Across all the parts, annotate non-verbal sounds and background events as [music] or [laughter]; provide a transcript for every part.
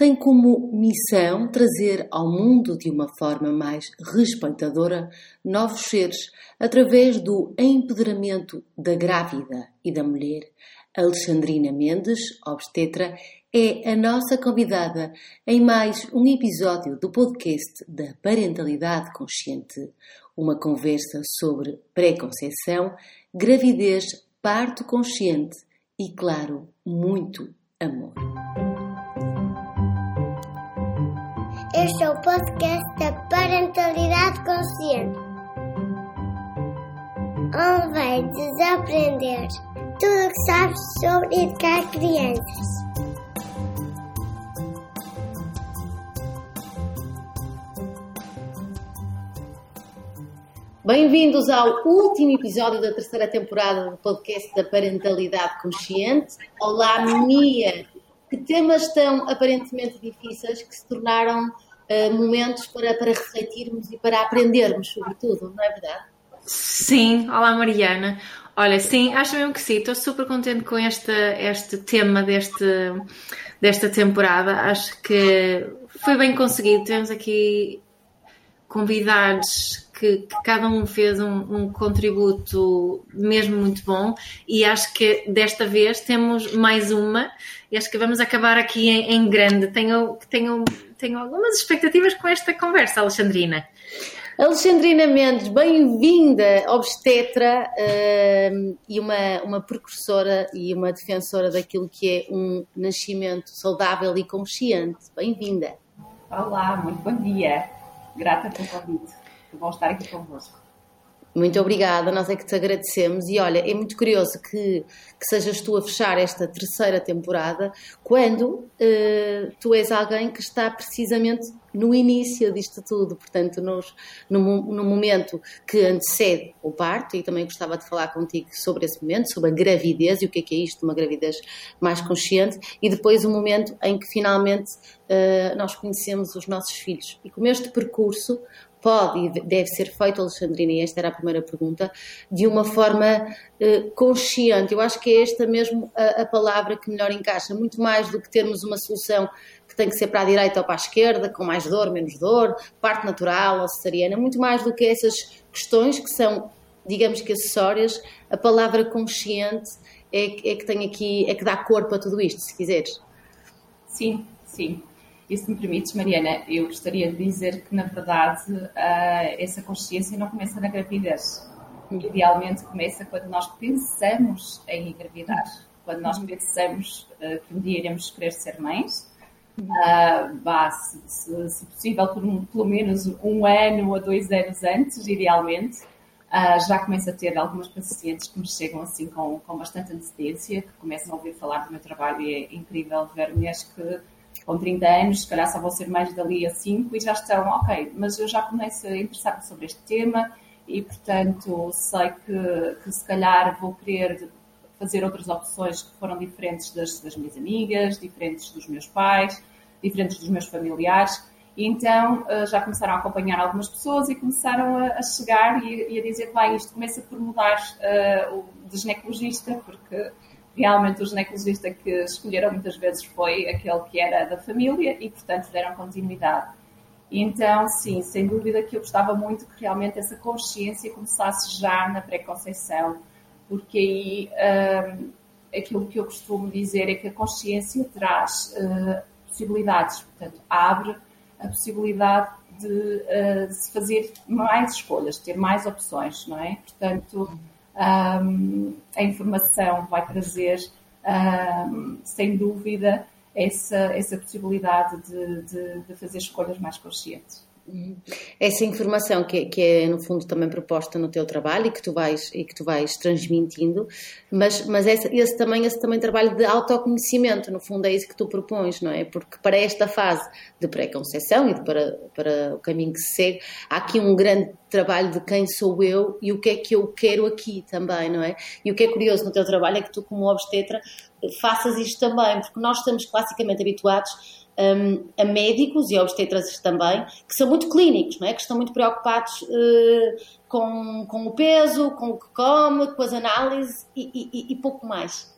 tem como missão trazer ao mundo de uma forma mais respeitadora novos seres através do empoderamento da grávida e da mulher. Alexandrina Mendes, obstetra, é a nossa convidada em mais um episódio do podcast da Parentalidade Consciente, uma conversa sobre preconceição, gravidez, parto consciente e, claro, muito amor. Este é o podcast da Parentalidade Consciente, onde vai desaprender tudo o que sabes sobre educar crianças. Bem-vindos ao último episódio da terceira temporada do podcast da Parentalidade Consciente. Olá, Mia! Que temas tão aparentemente difíceis que se tornaram uh, momentos para, para refletirmos e para aprendermos, sobretudo, não é verdade? Sim, olá Mariana. Olha, sim, acho mesmo que sim. Estou super contente com este, este tema deste, desta temporada. Acho que foi bem conseguido. Temos aqui convidados que, que cada um fez um, um, contributo mesmo muito bom e acho que desta vez temos mais uma e acho que vamos acabar aqui em, em grande. Tenho, tenho, tenho algumas expectativas com esta conversa, Alexandrina. Alexandrina Mendes, bem-vinda, obstetra uh, e uma, uma precursora e uma defensora daquilo que é um nascimento saudável e consciente. Bem-vinda. Olá, muito bom dia. Grata pelo convite. É bom estar aqui convosco. Muito obrigada, nós é que te agradecemos. E olha, é muito curioso que, que sejas tu a fechar esta terceira temporada quando uh, tu és alguém que está precisamente no início disto tudo, portanto, nos, no, no momento que antecede o parto, e também gostava de falar contigo sobre esse momento, sobre a gravidez e o que é que é isto, uma gravidez mais consciente, e depois o momento em que finalmente uh, nós conhecemos os nossos filhos. E como este percurso pode e deve ser feito, Alexandrina, e esta era a primeira pergunta, de uma forma uh, consciente. Eu acho que é esta mesmo a, a, palavra que melhor encaixa, muito mais do que termos uma solução que tem que ser para a direita ou para a esquerda, com mais dor, menos dor, parte natural ou cesariana, muito mais do que essas questões que são, digamos que acessórias, a palavra consciente é, é que tem aqui, é que dá corpo a tudo isto, se quiseres. Sim, sim. E se me permites, Mariana, eu gostaria de dizer que, na verdade, uh, essa consciência não começa na gravidez. Idealmente começa quando nós pensamos em engravidar. Quando nós pensamos uh, que um dia iremos querer ser mães, uh, vá, se, se, se, possível, por um, pelo menos um ano ou dois anos antes, idealmente, Uh, já começo a ter algumas pacientes que me chegam assim com, com bastante antecedência, que começam a ouvir falar do meu trabalho e é incrível ver mulheres que com 30 anos, se calhar só vão ser mais dali a 5 e já estão, ok, mas eu já começo a interessar-me sobre este tema e, portanto, sei que, que se calhar vou querer fazer outras opções que foram diferentes das, das minhas amigas, diferentes dos meus pais, diferentes dos meus familiares. E então eh, já começaram a acompanhar algumas pessoas e começaram a, chegar e, a dizer, vai, isto começa por mudar uh, de ginecologista, porque realmente o ginecologista que escolheram muitas vezes foi aquele que era da família e, portanto, deram continuidade. Então, sim, sem dúvida que eu gostava muito que realmente essa consciência começasse já na pré-conceição, porque aí um, aquilo que eu costumo dizer é que a consciência traz uh, possibilidades, portanto, abre a possibilidade de, uh, se fazer mais escolhas, ter mais opções, não é? Portanto, um, a informação vai trazer, um, sem dúvida, essa, essa possibilidade de, de, de fazer escolhas mais conscientes. Essa informação que, que, é no fundo também proposta no teu trabalho e que tu vais e que tu vais transmitindo, mas mas esse, esse também esse também trabalho de autoconhecimento, no fundo é isso que tu propões, não é? Porque para esta fase de pré-conceição e de, para para o caminho que se segue, há aqui um grande trabalho de quem sou eu e o que é que eu quero aqui também, não é? E o que é curioso no teu trabalho é que tu como obstetra faças isto também, porque nós estamos classicamente habituados um, a médicos e obstetras também, que são muito clínicos, não é? que estão muito preocupados uh, com, com o peso, com o que come, com as análises e, e, e pouco mais.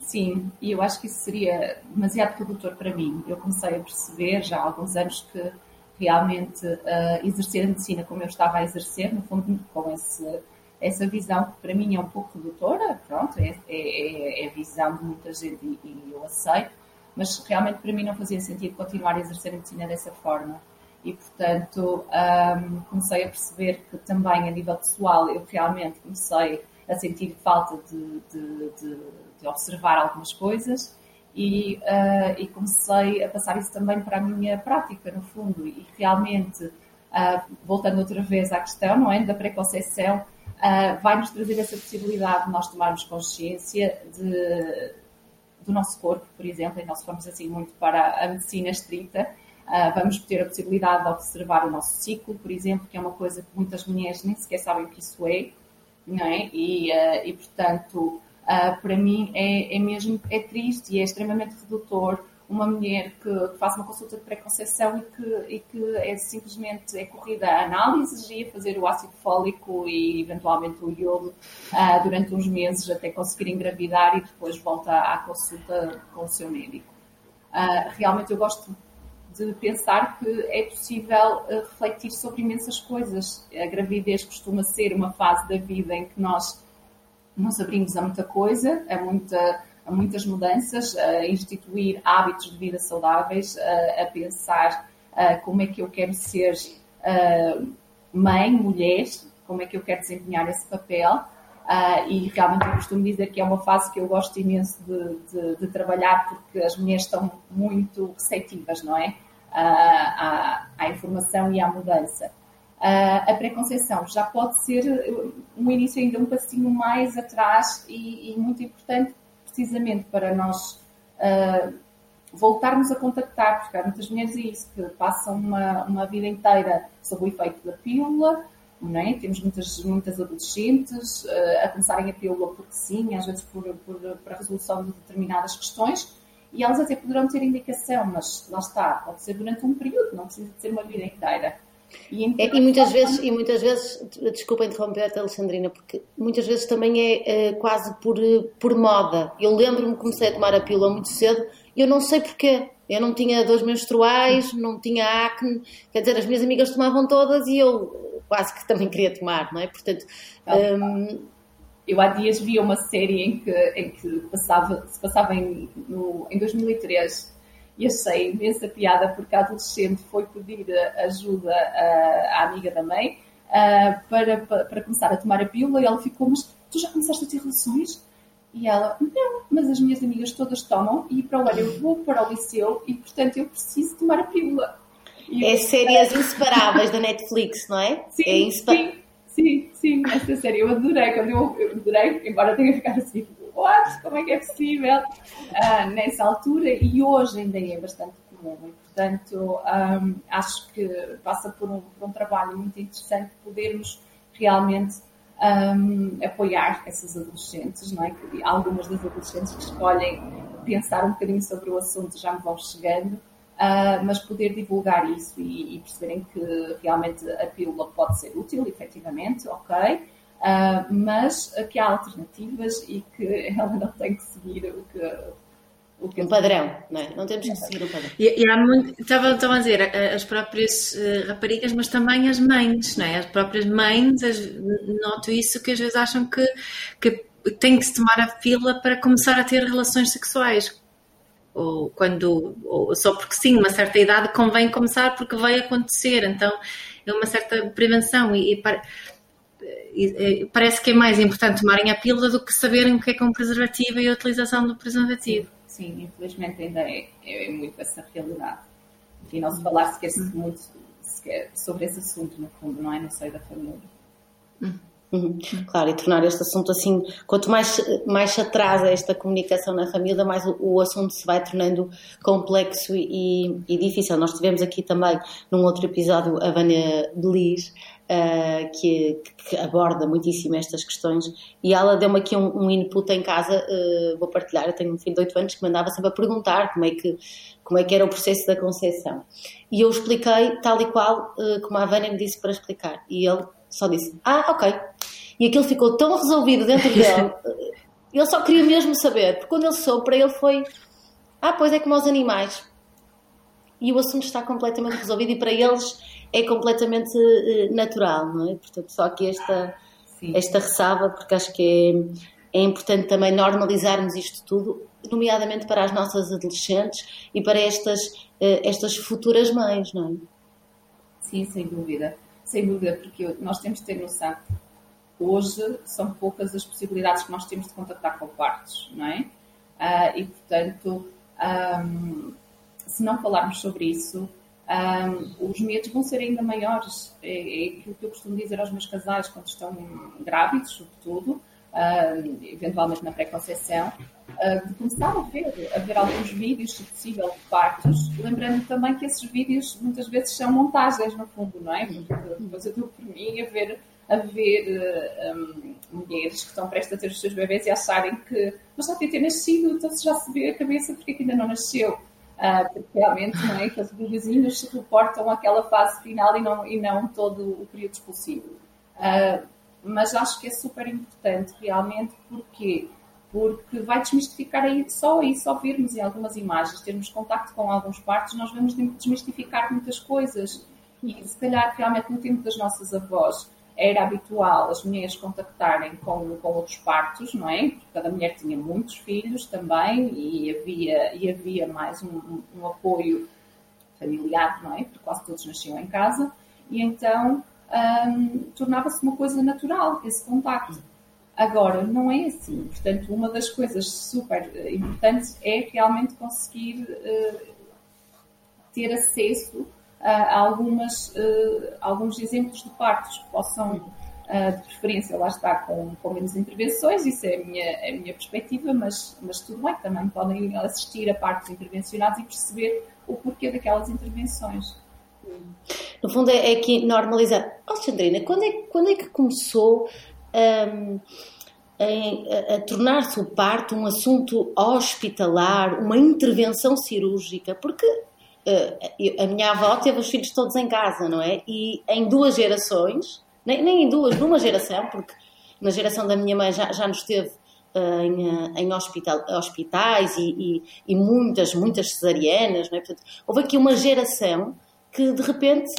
Sim, e eu acho que isso seria demasiado redutor para mim. Eu comecei a perceber já há alguns anos que realmente uh, exercer a medicina como eu estava a exercer, no fundo, com esse, essa visão que para mim é um pouco redutora, pronto, é, é, é a visão de muita gente e, e, eu aceito, mas realmente para mim não fazia sentido continuar a exercer a medicina dessa forma. E, portanto, um, comecei a perceber que também a nível pessoal eu realmente comecei a sentir falta de, de, de, de observar algumas coisas e, uh, e, comecei a passar isso também para a minha prática, no fundo, e realmente, uh, voltando outra vez à questão, não é, da preconceição, uh, vai-nos trazer essa possibilidade de nós tomarmos consciência de, do nosso corpo, por exemplo, e nós formos assim muito para a medicina estrita, vamos ter a possibilidade de observar o nosso ciclo, por exemplo, que é uma coisa que muitas mulheres nem sequer sabem o que isso é, não é? E, e portanto, Uh, para mim é, é, mesmo é triste e é extremamente redutor uma mulher que, faz uma consulta de preconceição e que, e que é simplesmente é corrida a análises e a fazer o ácido fólico e eventualmente o iodo uh, durante uns meses até conseguir engravidar e depois volta à consulta com o seu médico. Uh, realmente eu gosto de pensar que é possível refletir sobre imensas coisas. A gravidez costuma ser uma fase da vida em que nós nos abrimos a muita coisa, a, muita, muitas mudanças, a instituir hábitos de vida saudáveis, a, pensar como é que eu quero ser mãe, mulher, como é que eu quero desempenhar esse papel. E realmente eu costumo dizer que é uma fase que eu gosto imenso de, de, de trabalhar porque as mulheres estão muito receptivas, não é? À, à informação e à mudança. Uh, a preconceição já pode ser um início ainda um passinho mais atrás e, e muito importante precisamente para nós uh, voltarmos a contactar, porque há muitas mulheres isso, que passam uma, uma vida inteira sob o efeito da pílula, é? Temos muitas, muitas adolescentes uh, a começarem a pílula porque sim, às vezes por, por, por a resolução de determinadas questões, e elas até poderão ter indicação, mas lá está, pode ser durante um período, não precisa de ser uma vida inteira. E, é, e, muitas vezes, e muitas vezes, desculpa interromper-te, Alexandrina, porque muitas vezes também é, é quase por, por moda. Eu lembro-me que comecei a tomar a pílula muito cedo e eu não sei porquê. Eu não tinha dores menstruais, não tinha acne, quer dizer, as minhas amigas tomavam todas e eu quase que também queria tomar, não é? Portanto. Hum, eu há dias vi uma série em que, em que passava, se passava em, no, em 2003 e achei imensa piada porque a adolescente foi pedir ajuda à, amiga da mãe para, para, para, começar a tomar a pílula e ela ficou, mas tu já começaste a ter relações? E ela, não, mas as minhas amigas todas tomam e para o ano eu vou para o liceu e portanto eu preciso tomar a pílula. E é eu, séries inseparáveis da Netflix, não é? Sim, é sim, sim, sim, essa série eu adorei, quando eu, eu adorei, embora tenha ficado assim, what? Como é que é possível? Uh, nessa altura e hoje ainda é bastante comum. E, portanto, um, acho que passa por um, por um, trabalho muito interessante podermos realmente um, apoiar essas adolescentes, não é? Que algumas das adolescentes que escolhem pensar um bocadinho sobre o assunto já me vão chegando. Uh, mas poder divulgar isso e, e, perceberem que realmente a pílula pode ser útil, efetivamente, ok, Uh, mas que há alternativas e que [laughs] ela não tem que seguir o que. O que um padrão, não é? Não temos que seguir o padrão. E, e há muito, estava, estava a dizer, as próprias uh, raparigas, mas também as mães, não é? As próprias mães, as, noto isso, que às vezes acham que, que tem que se tomar a fila para começar a ter relações sexuais. Ou quando, ou só porque sim, uma certa idade convém começar porque vai acontecer. Então é uma certa prevenção. E, e para, parece que é mais importante tomarem a pílula do que saberem o que é, que é um preservativo e a utilização do preservativo. Sim, infelizmente ainda é, é muito essa realidade. E não se falar sequer muito sequer sobre esse assunto, no fundo, não é? No seio da família. Uhum. Claro, e tornar este assunto assim, quanto mais, mais se atrasa esta comunicação na família, mais o, o assunto se vai tornando complexo e, e, difícil. Nós tivemos aqui também, num outro episódio, a Vânia Belis, uh, que, que, aborda muitíssimo estas questões e ela deu-me aqui um, um, input em casa, uh, vou partilhar, eu tenho um filho de 8 anos que mandava sempre a perguntar como é que, como é que era o processo da concepção. E eu expliquei tal e qual uh, como a Vânia me disse para explicar. E ele só disse, ah, ok. E aquilo ficou tão resolvido dentro [laughs] dele Ele só queria mesmo saber, porque quando ele soube, para ele foi: ah, pois é como os animais. E o assunto está completamente resolvido e para eles é completamente uh, natural, não é? Portanto, só que esta, esta ressalva, porque acho que é, é importante também normalizarmos isto tudo, nomeadamente para as nossas adolescentes e para estas, uh, estas futuras mães, não é? Sim, sem dúvida. Sem dúvida, porque nós temos de ter noção hoje são poucas as possibilidades que nós temos de contactar com partos, não é? Uh, e, portanto, um, se não falarmos sobre isso, um, os medos vão ser ainda maiores. É, é aquilo que eu costumo dizer aos meus casais quando estão grávidos, sobretudo, um, eventualmente na pré-conceição, uh, de começar a ver, a ver alguns vídeos, se possível, de partos, lembrando também que esses vídeos muitas vezes são montagens, no fundo, não é? Depois eu dou por mim a ver a ver um, mulheres que estão prestes a ter os seus bebês e acharem que mas já tem ter nascido, então se já se vê a cabeça porque ainda não nasceu. Uh, porque realmente não é, aqueles bebezinhos se reportam aquela fase final e não, e não todo o período expulsivo. Uh, mas acho que é super importante realmente porque porque vai desmistificar aí só aí só virmos em algumas imagens, termos contacto com alguns partos, nós vamos desmistificar muitas coisas. E se calhar realmente no tempo das nossas avós era habitual as mulheres contactarem com, com outros partos, não é? Porque cada mulher tinha muitos filhos também e havia, e havia mais um, um apoio familiar, não é? Porque quase todos nasciam em casa e então um, tornava-se uma coisa natural esse contacto. Agora, não é assim. Portanto, uma das coisas super importantes é realmente conseguir uh, ter acesso algumas, uh, alguns exemplos de partos que possam, uh, de preferência, lá está, com, com menos intervenções, isso é a minha, é a minha perspectiva, mas, mas tudo bem, também podem assistir a partos intervencionados e perceber o porquê daquelas intervenções. No fundo, é, é que normalizar. Sandrina, quando é, quando é que começou um, a, a tornar-se o parto um assunto hospitalar, uma intervenção cirúrgica? Porque a minha avó teve os filhos todos em casa, não é? E em duas gerações, nem, nem em duas, numa geração, porque na geração da minha mãe já, já nos teve uh, em, uh, em hospital, hospitais e, e, e, muitas, muitas cesarianas, não é? Portanto, houve aqui uma geração que de repente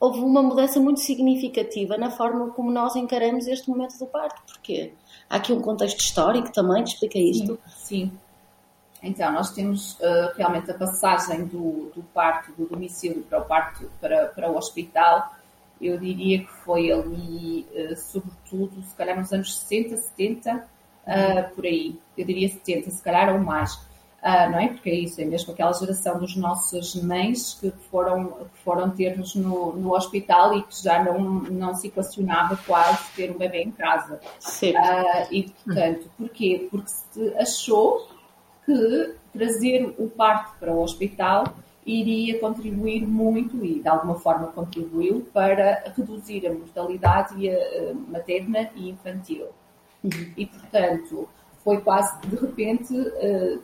houve uma mudança muito significativa na forma como nós encaramos este momento do parto. Porquê? Há aqui um contexto histórico também, te explica isto? Sim, sim. Então, nós temos uh, realmente a passagem do, do, parto do domicílio para o parto para, para o hospital. Eu diria que foi ali, uh, sobretudo, se calhar nos anos 60, 70, uh, por aí. Eu diria 70, se calhar ou mais. não é? Porque é isso, é mesmo aquela geração dos nossos mães que foram, que foram ter-nos no, no hospital e que já não, não se equacionava quase ter um bebê em casa. Sim. e, portanto, porquê? Porque se achou que trazer o parto para o hospital iria contribuir muito e de alguma forma contribuiu para reduzir a mortalidade materna e infantil. Uhum. E portanto foi quase de repente uh,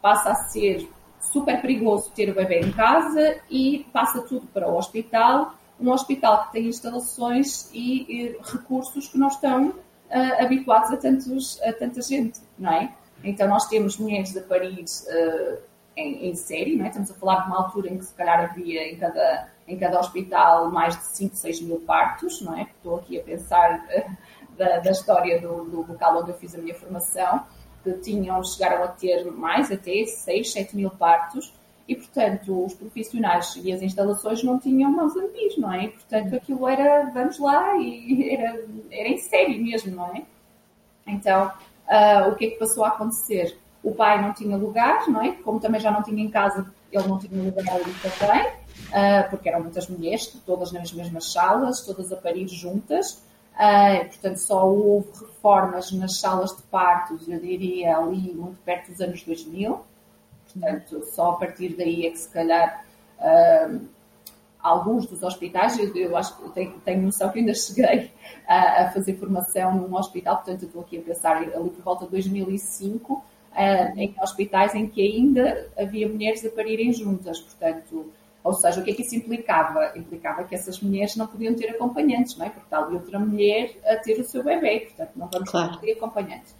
passa a ser super perigoso ter o bebê em casa e passa tudo para o hospital, um hospital que tem instalações e, e recursos que não estão uh, habituados a, tantos, a tanta gente, não é? Então, nós temos mulheres a parir uh, em, em, série, não é? estamos a falar de uma altura em que se calhar havia em cada, em cada hospital mais de 5, 6 mil partos, não é? Estou aqui a pensar uh, da, da, história do, do, local onde eu fiz a minha formação, que tinham, chegaram a ter mais, até 6, 7 mil partos, e portanto os profissionais e as instalações não tinham mãos a medir, não é? E portanto aquilo era, vamos lá, e [laughs] era, era em série mesmo, não é? Então, uh, o que é que passou a acontecer? O pai não tinha lugar, não é? Como também já não tinha em casa, ele não tinha lugar ali também, uh, porque eram muitas mulheres, todas nas mesmas salas, todas a parir juntas. Uh, portanto, só houve reformas nas salas de partos, eu diria ali muito perto dos anos 2000. Portanto, só a partir daí é que se calhar alguns dos hospitais, eu, eu acho que tenho, tenho noção que ainda cheguei a, a, fazer formação num hospital, portanto estou aqui a pensar ali por volta de 2005, uh, em hospitais em que ainda havia mulheres a parirem juntas, portanto, ou seja, o que é que isso implicava? Implicava que essas mulheres não podiam ter acompanhantes, não é? Porque está ali outra mulher a ter o seu bebê, portanto não vamos claro. ter acompanhantes.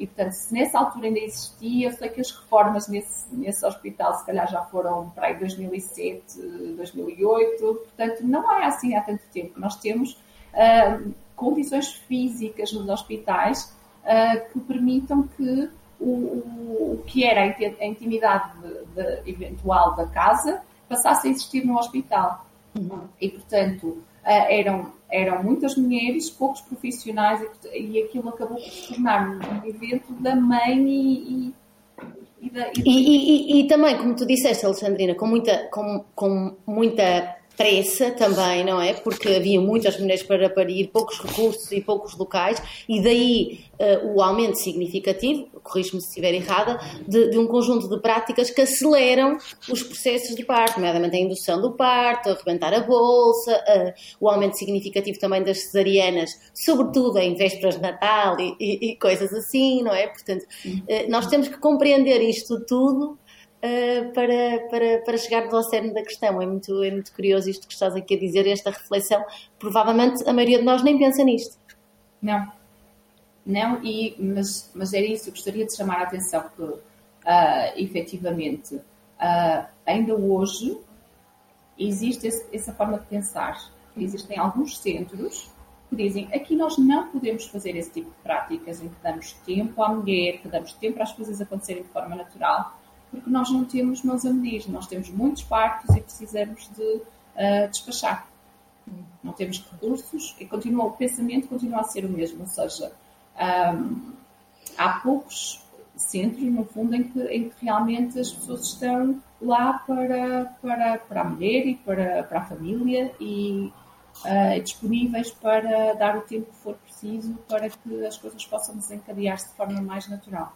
E, portanto, se nessa altura ainda existia, eu sei que as reformas nesse, nesse hospital se calhar já foram para aí 2007, 2008, portanto, não é assim há tanto tempo. Nós temos uh, condições físicas nos hospitais uh, que permitam que o, o, o, que era a intimidade de, de, eventual da casa passasse a existir no hospital. Uhum. E, portanto, uh, eram eram muitas mulheres, poucos profissionais e, aquilo acabou por se tornar um evento da mãe e, e e, da, e, e, também, como tu disseste, Alexandrina, com muita, com, com muita pressa também, não é? Porque havia muitas mulheres para parir, poucos recursos e poucos locais, e daí uh, o aumento significativo, corrijo-me se estiver errada, de, de, um conjunto de práticas que aceleram os processos de parto, nomeadamente a indução do parto, arrebentar a bolsa, uh, o aumento significativo também das cesarianas, sobretudo em vésperas de Natal e, e, e coisas assim, não é? Portanto, uh, nós temos que compreender isto tudo uh, para, para, para chegar ao cerne da questão. É muito, é muito curioso isto que estás aqui a dizer, esta reflexão. Provavelmente a maioria de nós nem pensa nisto. Não. Não, e, mas, mas era isso, eu gostaria de chamar a atenção que, uh, efetivamente, uh, ainda hoje existe esse, essa forma de pensar. Existem alguns centros que dizem aqui nós não podemos fazer esse tipo de práticas em que damos tempo à mulher, que damos tempo às coisas acontecerem de forma natural, porque nós não temos medir, nós temos muitos partos e precisamos de uh, despachar. Não temos recursos e continua, o pensamento continua a ser o mesmo, ou seja, um, há poucos centros, no fundo, em que, em que, realmente as pessoas estão lá para, para, para a mulher e para, para a família e uh, disponíveis para dar o tempo que for preciso para que as coisas possam desencadear-se de forma mais natural.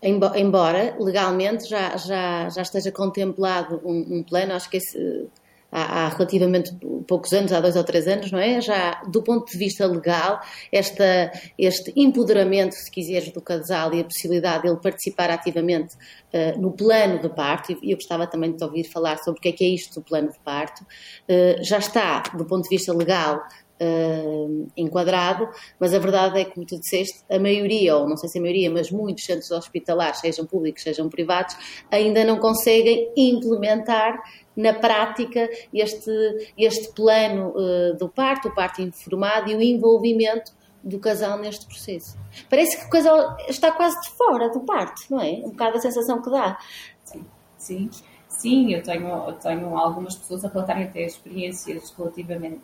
Embora legalmente já, já, já esteja contemplado um, um plano, acho que esse, há, há, relativamente poucos anos, há dois ou três anos, não é? Já do ponto de vista legal, esta, este empoderamento, se quiseres, do casal e a possibilidade de ele participar ativamente uh, no plano de parto, e eu gostava também de te ouvir falar sobre o que é que é isto do plano de parto, uh, já está, do ponto de vista legal, uh, enquadrado, mas a verdade é que, como tu disseste, a maioria, ou não sei se a maioria, mas muitos centros hospitalares, sejam públicos, sejam privados, ainda não conseguem implementar na prática este, este plano uh, do parto, o parto informado e o envolvimento do casal neste processo. Parece que o casal está quase de fora do parto, não é? Um bocado a sensação que dá. Sim, sim. Sim, eu tenho, eu tenho algumas pessoas a relatarem até experiências relativamente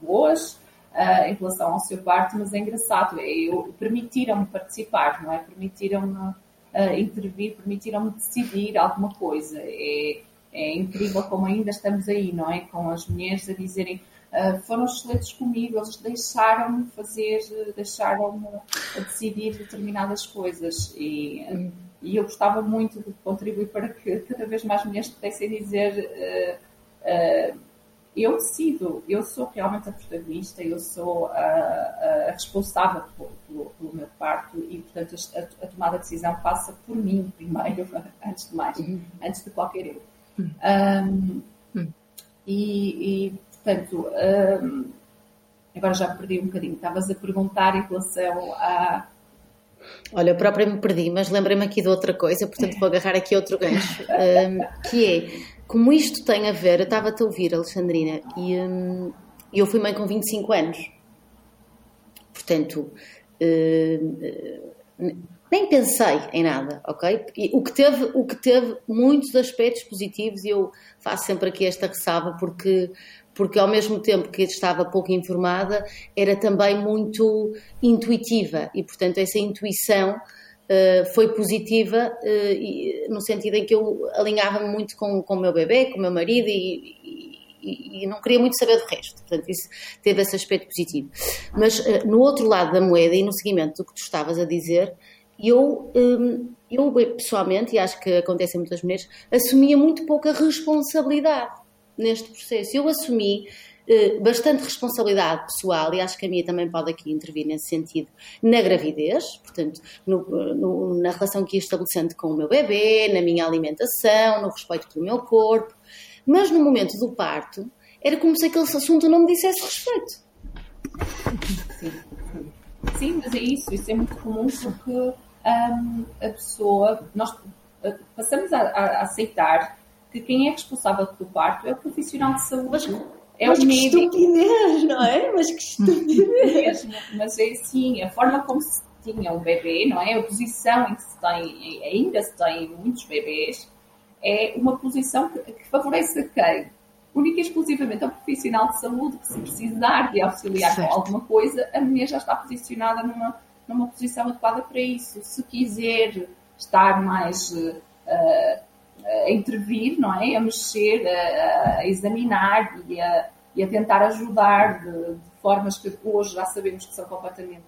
boas uh, em relação ao seu parto, mas é engraçado, é, permitiram-me participar, não é? Permitiram-me uh, intervir, permitiram-me decidir alguma coisa. É, é incrível como ainda estamos aí, não é? Com as mulheres a dizerem Uh, foram excelentes comigo, eles deixaram-me fazer, deixaram-me decidir determinadas coisas e, uh, e, eu gostava muito de contribuir para que cada vez mais mulheres pudessem dizer uh, eu decido, eu sou realmente a protagonista, eu sou a, a responsável pelo, pelo, pelo, meu parto e, portanto, a, a, tomada de decisão passa por mim primeiro, [laughs] antes de mais, uhum. antes de qualquer eu. Uhum. Um, uhum. E, e, portanto, um, agora já perdi um bocadinho, estavas a perguntar em relação a. Olha, eu própria me perdi, mas lembrei-me aqui de outra coisa, portanto vou agarrar aqui outro gancho, [laughs] um, que é como isto tem a ver, eu estava-te a ouvir, Alexandrina, e hum, eu fui mãe com 25 anos. Portanto, hum, nem pensei em nada, ok? E o que teve, o que teve muitos aspectos positivos e eu faço sempre aqui esta ressalva porque porque ao mesmo tempo que estava pouco informada, era também muito intuitiva e portanto essa intuição Uh, foi positiva uh, e, no sentido em que eu alinhava-me muito com, com o meu bebê, com o meu marido e, e, e, não queria muito saber do resto. Portanto, isso teve esse aspecto positivo. Mas uh, no outro lado da moeda e no seguimento do que tu estavas a dizer, eu, um, eu pessoalmente, e acho que acontece a muitas mulheres, assumia muito pouca responsabilidade neste processo. Eu assumi eh, bastante responsabilidade pessoal e acho que a minha também pode aqui intervir nesse sentido na gravidez, portanto, no, no, na relação que ia estabelecendo com o meu bebê, na minha alimentação, no respeito pelo meu corpo, mas no momento do parto era como se aquele assunto não me dissesse respeito. Sim, Sim mas é isso, isso é muito comum porque um, a pessoa, nós uh, passamos a, a, aceitar que quem é responsável pelo parto é o profissional de saúde. Mas, é mas o que estupidez, não é? Mas que [laughs] estupidez. mas é assim, a forma como se tinha o bebê, não é? A posição em que se tem, ainda se tem muitos bebês, é uma posição que, que favorece a quem? Única e exclusivamente ao profissional de saúde que se precisar de auxiliar certo. com alguma coisa, a mulher já está posicionada numa, numa posição adequada para isso. Se quiser estar mais uh, a intervir, não é? A mexer, a, a examinar e a, e a, tentar ajudar de, de, formas que hoje já sabemos que são completamente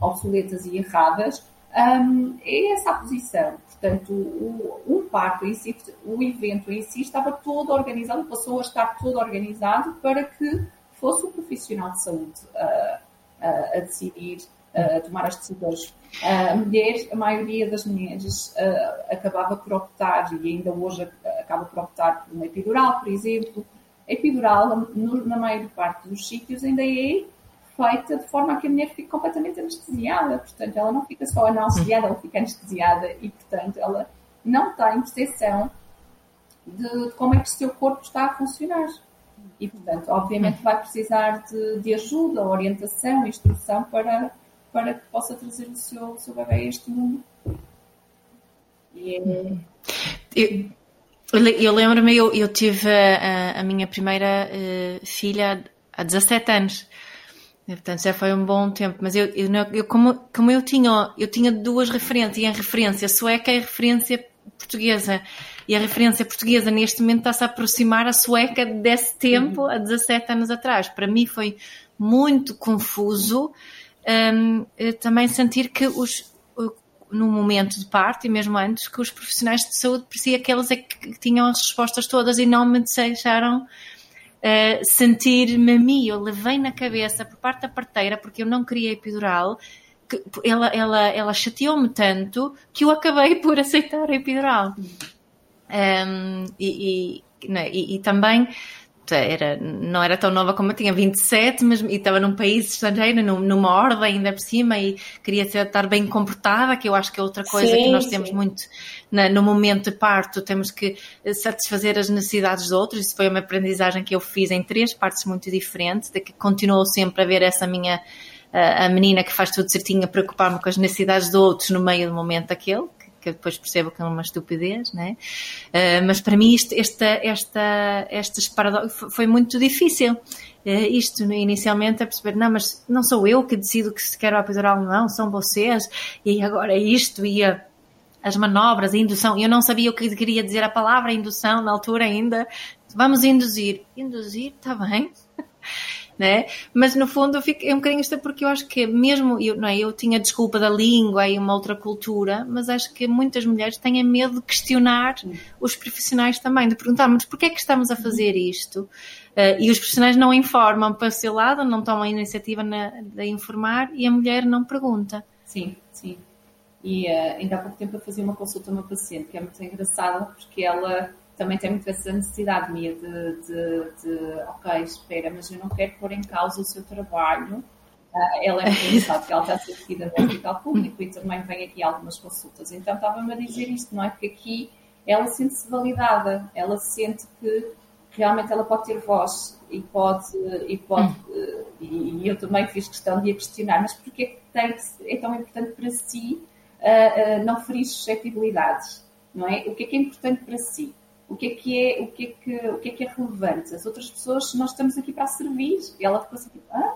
obsoletas e erradas, um, é essa a posição. Portanto, o, o parto em si, o evento em si estava todo organizado, passou a estar todo organizado para que fosse o profissional de saúde a, a, a decidir, tomar as decisões. A mulher, a maioria das mulheres acabava por optar, e ainda hoje acaba por optar por uma epidural, por exemplo. A epidural, na maior parte dos sítios, ainda é feita de forma a que a mulher fique completamente anestesiada. Portanto, ela não fica só anestesiada, ela fica anestesiada e, portanto, ela não tem percepção de como é que o seu corpo está a funcionar. E, portanto, obviamente vai precisar de, de ajuda, orientação, instrução para, para que possa trazer o seu, o seu bebê a este mundo. E é... Eu, eu lembro-me, eu, eu tive a, a minha primeira uh, filha há 17 anos Portanto, já foi um bom tempo, mas eu, eu, eu, como, como eu tinha, eu tinha duas referências, e a referência sueca e a referência portuguesa. E a referência portuguesa neste momento está-se a aproximar a sueca desse tempo, há 17 anos atrás. Para mim foi muito confuso um, eh, também sentir que os, no momento de parto e mesmo antes, que os profissionais de saúde parecia que eles é que tinham as respostas todas e não me deixaram uh, sentir-me a mim. Eu levei na cabeça por parte da parteira, porque eu não queria epidural, que ela, ela, ela chateou-me tanto que eu acabei por aceitar a epidural. Um, e, e, né, e, e também era, não era tão nova como eu tinha 27, mas e estava num país estrangeiro, numa ordem ainda por cima e queria estar bem comportada, que eu acho que é outra coisa sim, que nós sim. temos muito na, no momento de parto, temos que satisfazer as necessidades de outros. Isso foi uma aprendizagem que eu fiz em três partes muito diferentes, de que continuou sempre a ver essa minha a menina que faz tudo certinho a preocupar-me com as necessidades de outros no meio do momento aquele, que eu depois percebo que é uma estupidez, né? Uh, mas para mim isto, esta, esta, estes paradoxos foi muito difícil. Uh, isto inicialmente a perceber, não, mas não sou eu que decido que se quer o epidural ou não, são vocês, e agora isto e as manobras, a indução, eu não sabia o que queria dizer a palavra indução na altura ainda, vamos induzir. Induzir, está bem [laughs] né? Mas no fundo eu fico é um bocadinho isto porque eu acho que mesmo eu, não é, eu tinha desculpa da língua e uma outra cultura, mas acho que muitas mulheres têm medo de questionar os profissionais também, de perguntar, mas porquê é que estamos a fazer isto? Uh, e os profissionais não informam para o seu lado, não tomam a iniciativa na, de informar e a mulher não pergunta. Sim, sim. E uh, ainda há pouco tempo eu fazia uma consulta a uma paciente que é muito engraçada porque ela também tem muito essa necessidade minha de, de, de, ok, espera, mas eu não quero pôr em causa o seu trabalho. Uh, ela é muito [laughs] que ela está assistida no hospital público e também vem aqui algumas consultas. Então estava-me a dizer isto, não é? Porque aqui ela sente-se validada, ela sente que realmente ela pode ter voz e pode, e pode uh, e, eu também fiz questão de a questionar, mas porquê que tem, é tão importante para si uh, não ferir suscetibilidades, não é? O que é que é importante para si? O que é que é, o que é que, o que é que é relevante. As outras pessoas, nós estamos aqui para servir. E ela ficou assim, ah,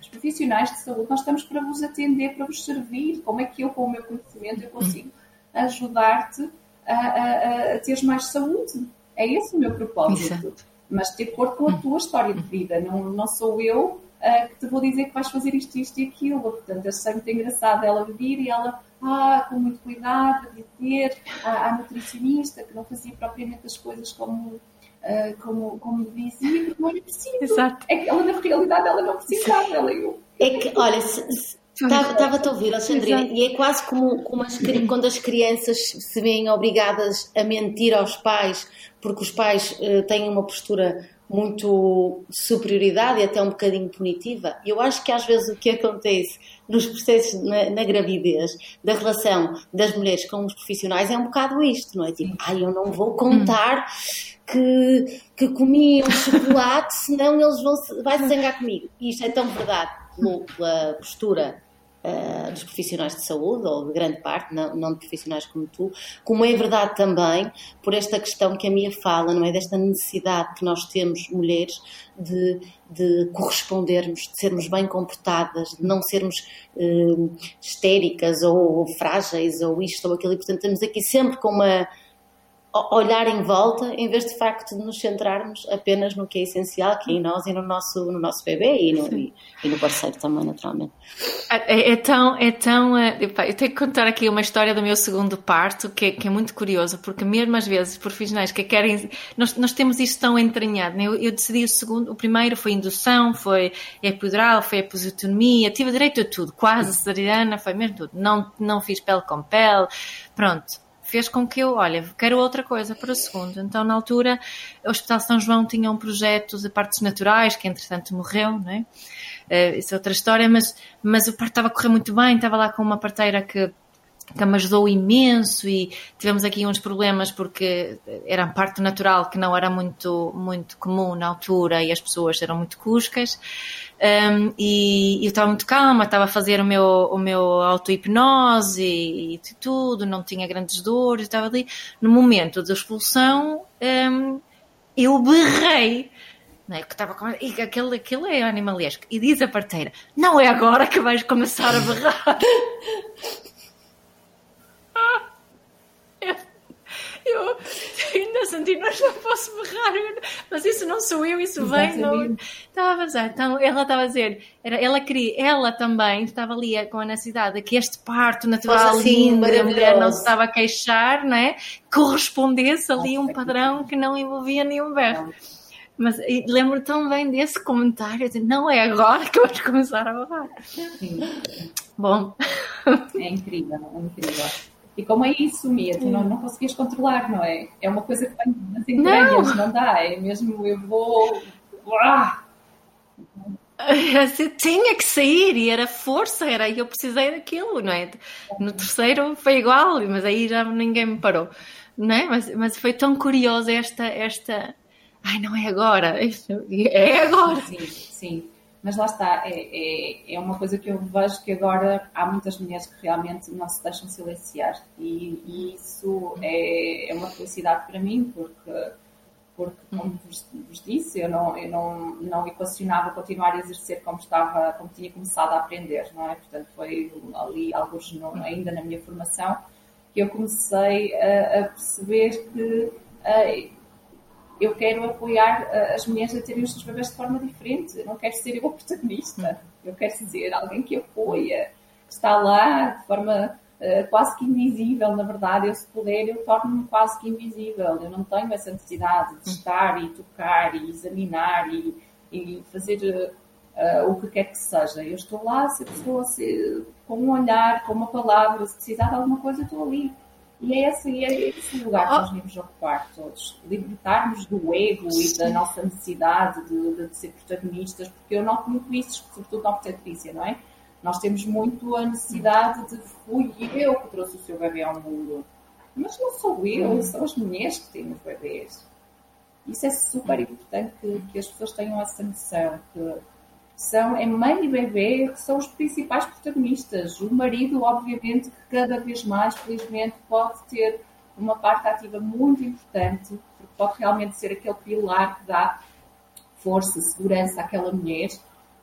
os profissionais de saúde, nós estamos para vos atender, para vos servir. Como é que eu, com o meu conhecimento, eu consigo ajudar-te a, a, a teres mais saúde? É esse o meu propósito. Exato. Mas de acordo com a tua história de vida. Não, não sou eu uh, que te vou dizer que vais fazer isto, isto e aquilo. Portanto, achei muito engraçado ela vir e ela com muito cuidado, a dizer à, à nutricionista que não fazia propriamente as coisas como, uh, como, como dizia, porque não era preciso. Exato. É que ela, na realidade, ela não precisava, ela eu. É que, olha, se, Estava-te a ouvir, Alexandrina, Exato. e é quase como, como as, quando as crianças se veem obrigadas a mentir aos pais, porque os pais uh, têm uma postura muito superioridade e até um bocadinho punitiva. Eu acho que às vezes o que acontece nos processos na, na, gravidez, da relação das mulheres com os profissionais, é um bocado isto, não é? Tipo, ai, eu não vou contar que, que comi um chocolate, [laughs] senão eles vão vai se zangar comigo. E isto é tão verdade pela postura uh, dos profissionais de saúde, ou de grande parte, não, não de profissionais como tu, como é verdade também por esta questão que a minha fala, não é? Desta necessidade que nós temos, mulheres, de, de correspondermos, de sermos bem comportadas, de não sermos uh, histéricas ou, ou frágeis ou isto ou aquilo. E, portanto, estamos aqui sempre com uma olhar em volta, em vez de facto de nos centrarmos apenas no que é essencial, que é em nós e no nosso, no nosso bebê e no, e, e no parceiro também, naturalmente. É, é tão, é tão. Eh, eu tenho que contar aqui uma história do meu segundo parto, que é, que é muito curioso, porque mesmo às vezes profissionais que querem. Nós, nós temos isto tão entranhado. Né? Eu, eu, decidi o segundo, o primeiro foi indução, foi epidural, foi episiotomia, tive direito a tudo, quase cesariana, foi mesmo tudo. Não, não fiz pele com pele, pronto fez com que eu, olha, quero outra coisa para o segundo. Então, na altura, o Hospital São João tinha um projeto de partos naturais, que entretanto morreu, não é? Uh, isso é outra história, mas, mas o parto estava a correr muito bem, estava lá com uma parteira que que me ajudou imenso e tivemos aqui uns problemas porque era parto natural que não era muito, muito comum na altura e as pessoas eram muito cuscas um, e, e, eu estava muito calma, estava a fazer o meu, o meu auto-hipnose e, e, tudo, não tinha grandes dores, estava ali. No momento da expulsão um, eu berrei não é? Que estava com... e aquele, aquele é animalesco. E diz a parteira: Não é agora que vais começar a berrar. [laughs] eu mas não posso berrar, mas isso não sou eu, isso vem. Não... Estava a vazar. Então ela estava a dizer, era, ela queria, ela também estava ali com a necessidade de que este parto natural assim, lindo, a mulher não se estava a queixar, não é? Correspondesse ali um padrão que não envolvia nenhum berro. Mas lembro tão bem desse comentário, de, não é agora que vais começar a berrar. Sim. Bom. É incrível, é incrível. E como é isso, Mia? Tu não, não conseguias controlar, não é? É uma coisa que vem nas entranhas, não. não dá. É mesmo, eu vou. Uah! [laughs] tinha que sair e era força, era eu precisei daquilo, não é? No terceiro foi igual, mas aí já ninguém me parou, não é? Mas, mas foi tão curiosa esta, esta, ai, não é agora, [laughs] é agora. Sim, sim. Mas lá está, é, é, é, uma coisa que eu vejo que agora há muitas mulheres que realmente não se deixam silenciar e, e isso é, é, uma felicidade para mim porque, porque como vos, vos, disse, eu, não, eu não, não equacionava continuar a exercer como estava, como tinha começado a aprender, não é? Portanto, foi ali, alguns no, ainda na minha formação, que eu comecei a, a perceber que uh, eu quero apoiar uh, as mulheres a terem os seus bebés de forma diferente. Eu não quero ser eu a [laughs] protagonista. Eu quero ser alguém que apoia, que está lá de forma uh, quase que invisível, na verdade. Eu, se puder, eu torno-me quase que invisível. Eu não tenho essa necessidade de estar e tocar e examinar e, e fazer uh, o que quer que seja. Eu estou lá, se a pessoa se, com um olhar, com uma palavra, se precisar de alguma coisa, eu estou ali e é esse, é esse lugar que nós devemos ocupar todos. Libertarmos do ego e da nossa necessidade de, de, ser protagonistas, porque eu noto muito isso, sobretudo na obstetrícia, não é? Nós temos muito a necessidade de fui eu que trouxe o seu bebê ao mundo. Mas não sou eu, são as mulheres que têm os bebês. Isso é super importante que, que as pessoas tenham essa noção, que são é mãe e bebê que são os principais protagonistas. O marido, obviamente, que cada vez mais, felizmente, pode ter uma parte ativa muito importante, porque pode realmente ser aquele pilar que dá força, segurança àquela mulher.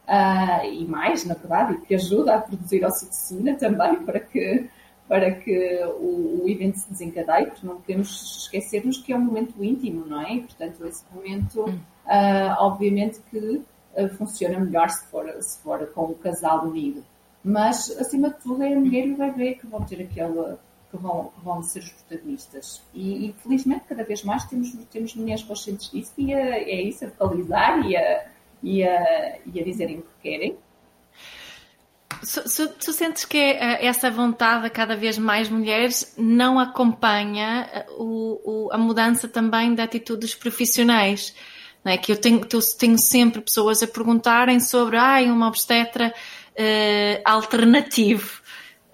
Uh, e mais, na verdade, que ajuda a produzir oxitocina também para que, para que o, o evento se desencadeie, porque não podemos esquecermos que é um momento íntimo, não é? E, portanto, esse momento, uh, obviamente que funciona melhor se for, se for com o casal unido. Mas, acima de tudo, é a mulher e o bebê que vão ter aquele. que vão, que vão ser os protagonistas. E, e, felizmente, cada vez mais temos, temos mulheres conscientes disso e é isso, a vocalizar e a, e, a, e a dizerem o que querem. tu sentes que eh, essa vontade a cada vez mais mulheres não acompanha eh, o, o, a mudança também de atitudes profissionais? Não é? Que eu tenho, tenho sempre pessoas a perguntarem sobre ah, uma obstetra uh, alternativo,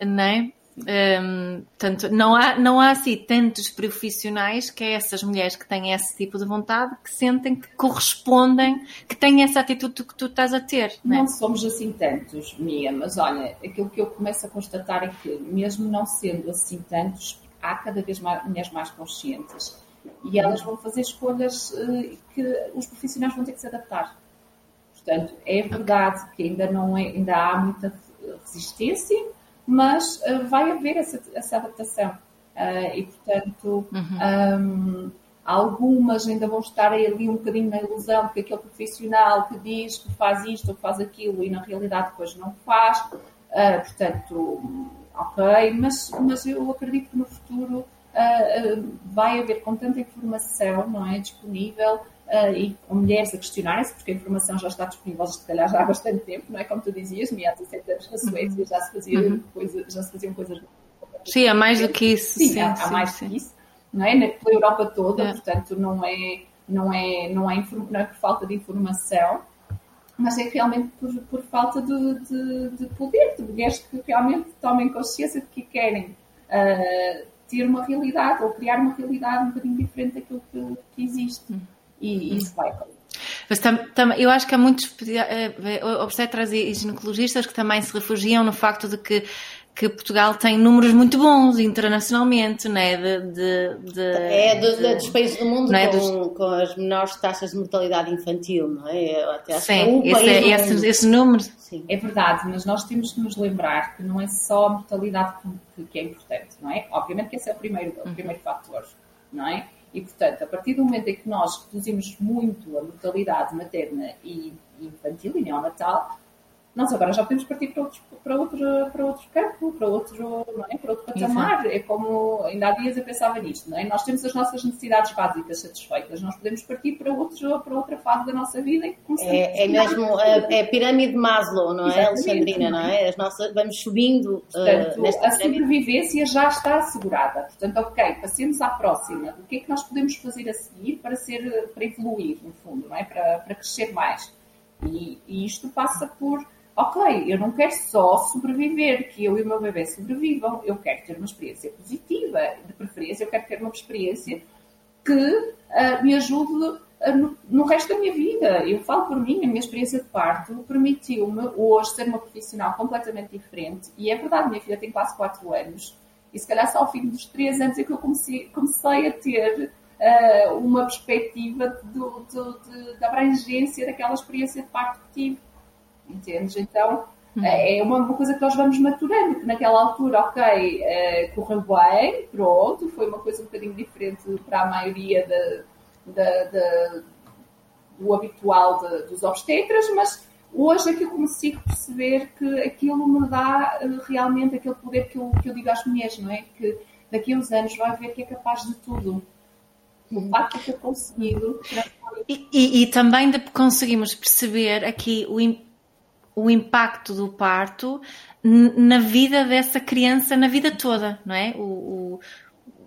não é? Um, portanto, não há, não há assim tantos profissionais que é essas mulheres que têm esse tipo de vontade que sentem que correspondem, que têm essa atitude que tu estás a ter. Não, é? somos assim tantos, Mia, mas olha, aquilo que eu começo a constatar é que, mesmo não sendo assim tantos, há cada vez mais mulheres mais conscientes e elas vão fazer escolhas uh, que os profissionais vão ter que se adaptar. Portanto, é verdade que ainda, não é, ainda há muita resistência mas uh, vai haver essa, essa adaptação. Uh, e, portanto, uhum. um, algumas ainda vão estar ali um bocadinho na ilusão que aquele profissional que diz que faz isto ou faz aquilo e na realidade depois não faz. Uh, portanto, ok, mas, mas eu acredito que no futuro vai haver com tanta informação não é, disponível uh, e com mulheres a questionarem-se, porque a informação já está disponível, se calhar, já há bastante tempo, não é? Como tu dizias, me há 17 anos na Suécia já se, fazia uhum. coisa, já se faziam coisas. Sim, há mais do que isso. Sim, sim há, sim, há, mais do que isso, não é? Na, pela Europa toda, é. portanto, não é, não, é, não, é, não é por falta de informação, mas é realmente por, por falta de, de, de, poder, de mulheres que realmente tomem consciência de que querem. Uh, ter uma realidade ou criar uma realidade um bocadinho diferente daquilo que, que existe. E isso vai mas tam, tam, eu acho que há muitos eh, eh, obstetras e ginecologistas que também se refugiam no facto de que que Portugal tem números muito bons internacionalmente, não é? De, de, de é dos, de, dos países do mundo é? com, dos... com, as menores taxas de mortalidade infantil, não é? até acho Sim, que é esse, é, esse, esse, número. Sim. É verdade, mas nós temos que nos lembrar que não é só a mortalidade que, que é importante, não é? Obviamente que esse é o primeiro, o primeiro fator, não é? E, portanto, a partir do momento em que nós reduzimos muito a mortalidade materna e infantil e neonatal, nós agora já podemos partir para, outros, para, outro, para outro campo, para outro, não é? para outro patamar. Exato. É como, ainda há dias eu pensava nisto, não é? Nós temos as nossas necessidades básicas satisfeitas, nós podemos partir para, outro, para outra fase da nossa vida e É, é mesmo a, é pirâmide de Maslow, não é, Alexandrina? Não é? As nossas, vamos subindo uh, Portanto, uh, a sobrevivência já está assegurada. Portanto, ok, passemos à próxima. O que é que nós podemos fazer a seguir para, ser, para evoluir, no fundo, não é? para, para crescer mais? E, e isto passa por ok, eu não quero só sobreviver, que eu e o meu bebê sobrevivam, eu quero ter uma experiência positiva, de preferência, eu quero ter uma experiência que uh, me ajude uh, no, no, resto da minha vida. Eu falo por mim, a minha experiência de parto permitiu-me hoje ser uma profissional completamente diferente, e é verdade, minha filha tem quase 4 anos, e se calhar só ao fim dos 3 anos é que eu comecei, comecei a ter uh, uma perspectiva do, do, de, da abrangência daquela experiência de parto que tive entendes? Então uhum. é uma, coisa que nós vamos maturando, que naquela altura, ok, uh, correu bem, pronto, foi uma coisa um bocadinho diferente para a maioria do habitual de, dos obstetras, mas hoje é que eu consigo perceber que aquilo me dá uh, realmente aquele poder que eu, que eu digo às mulheres, não é? Que daqui a uns anos vai ver que é capaz de tudo. O facto de ter conseguido. E, e, e, também de conseguimos perceber aqui o, o impacto do parto na vida dessa criança, na vida toda, não é? O, o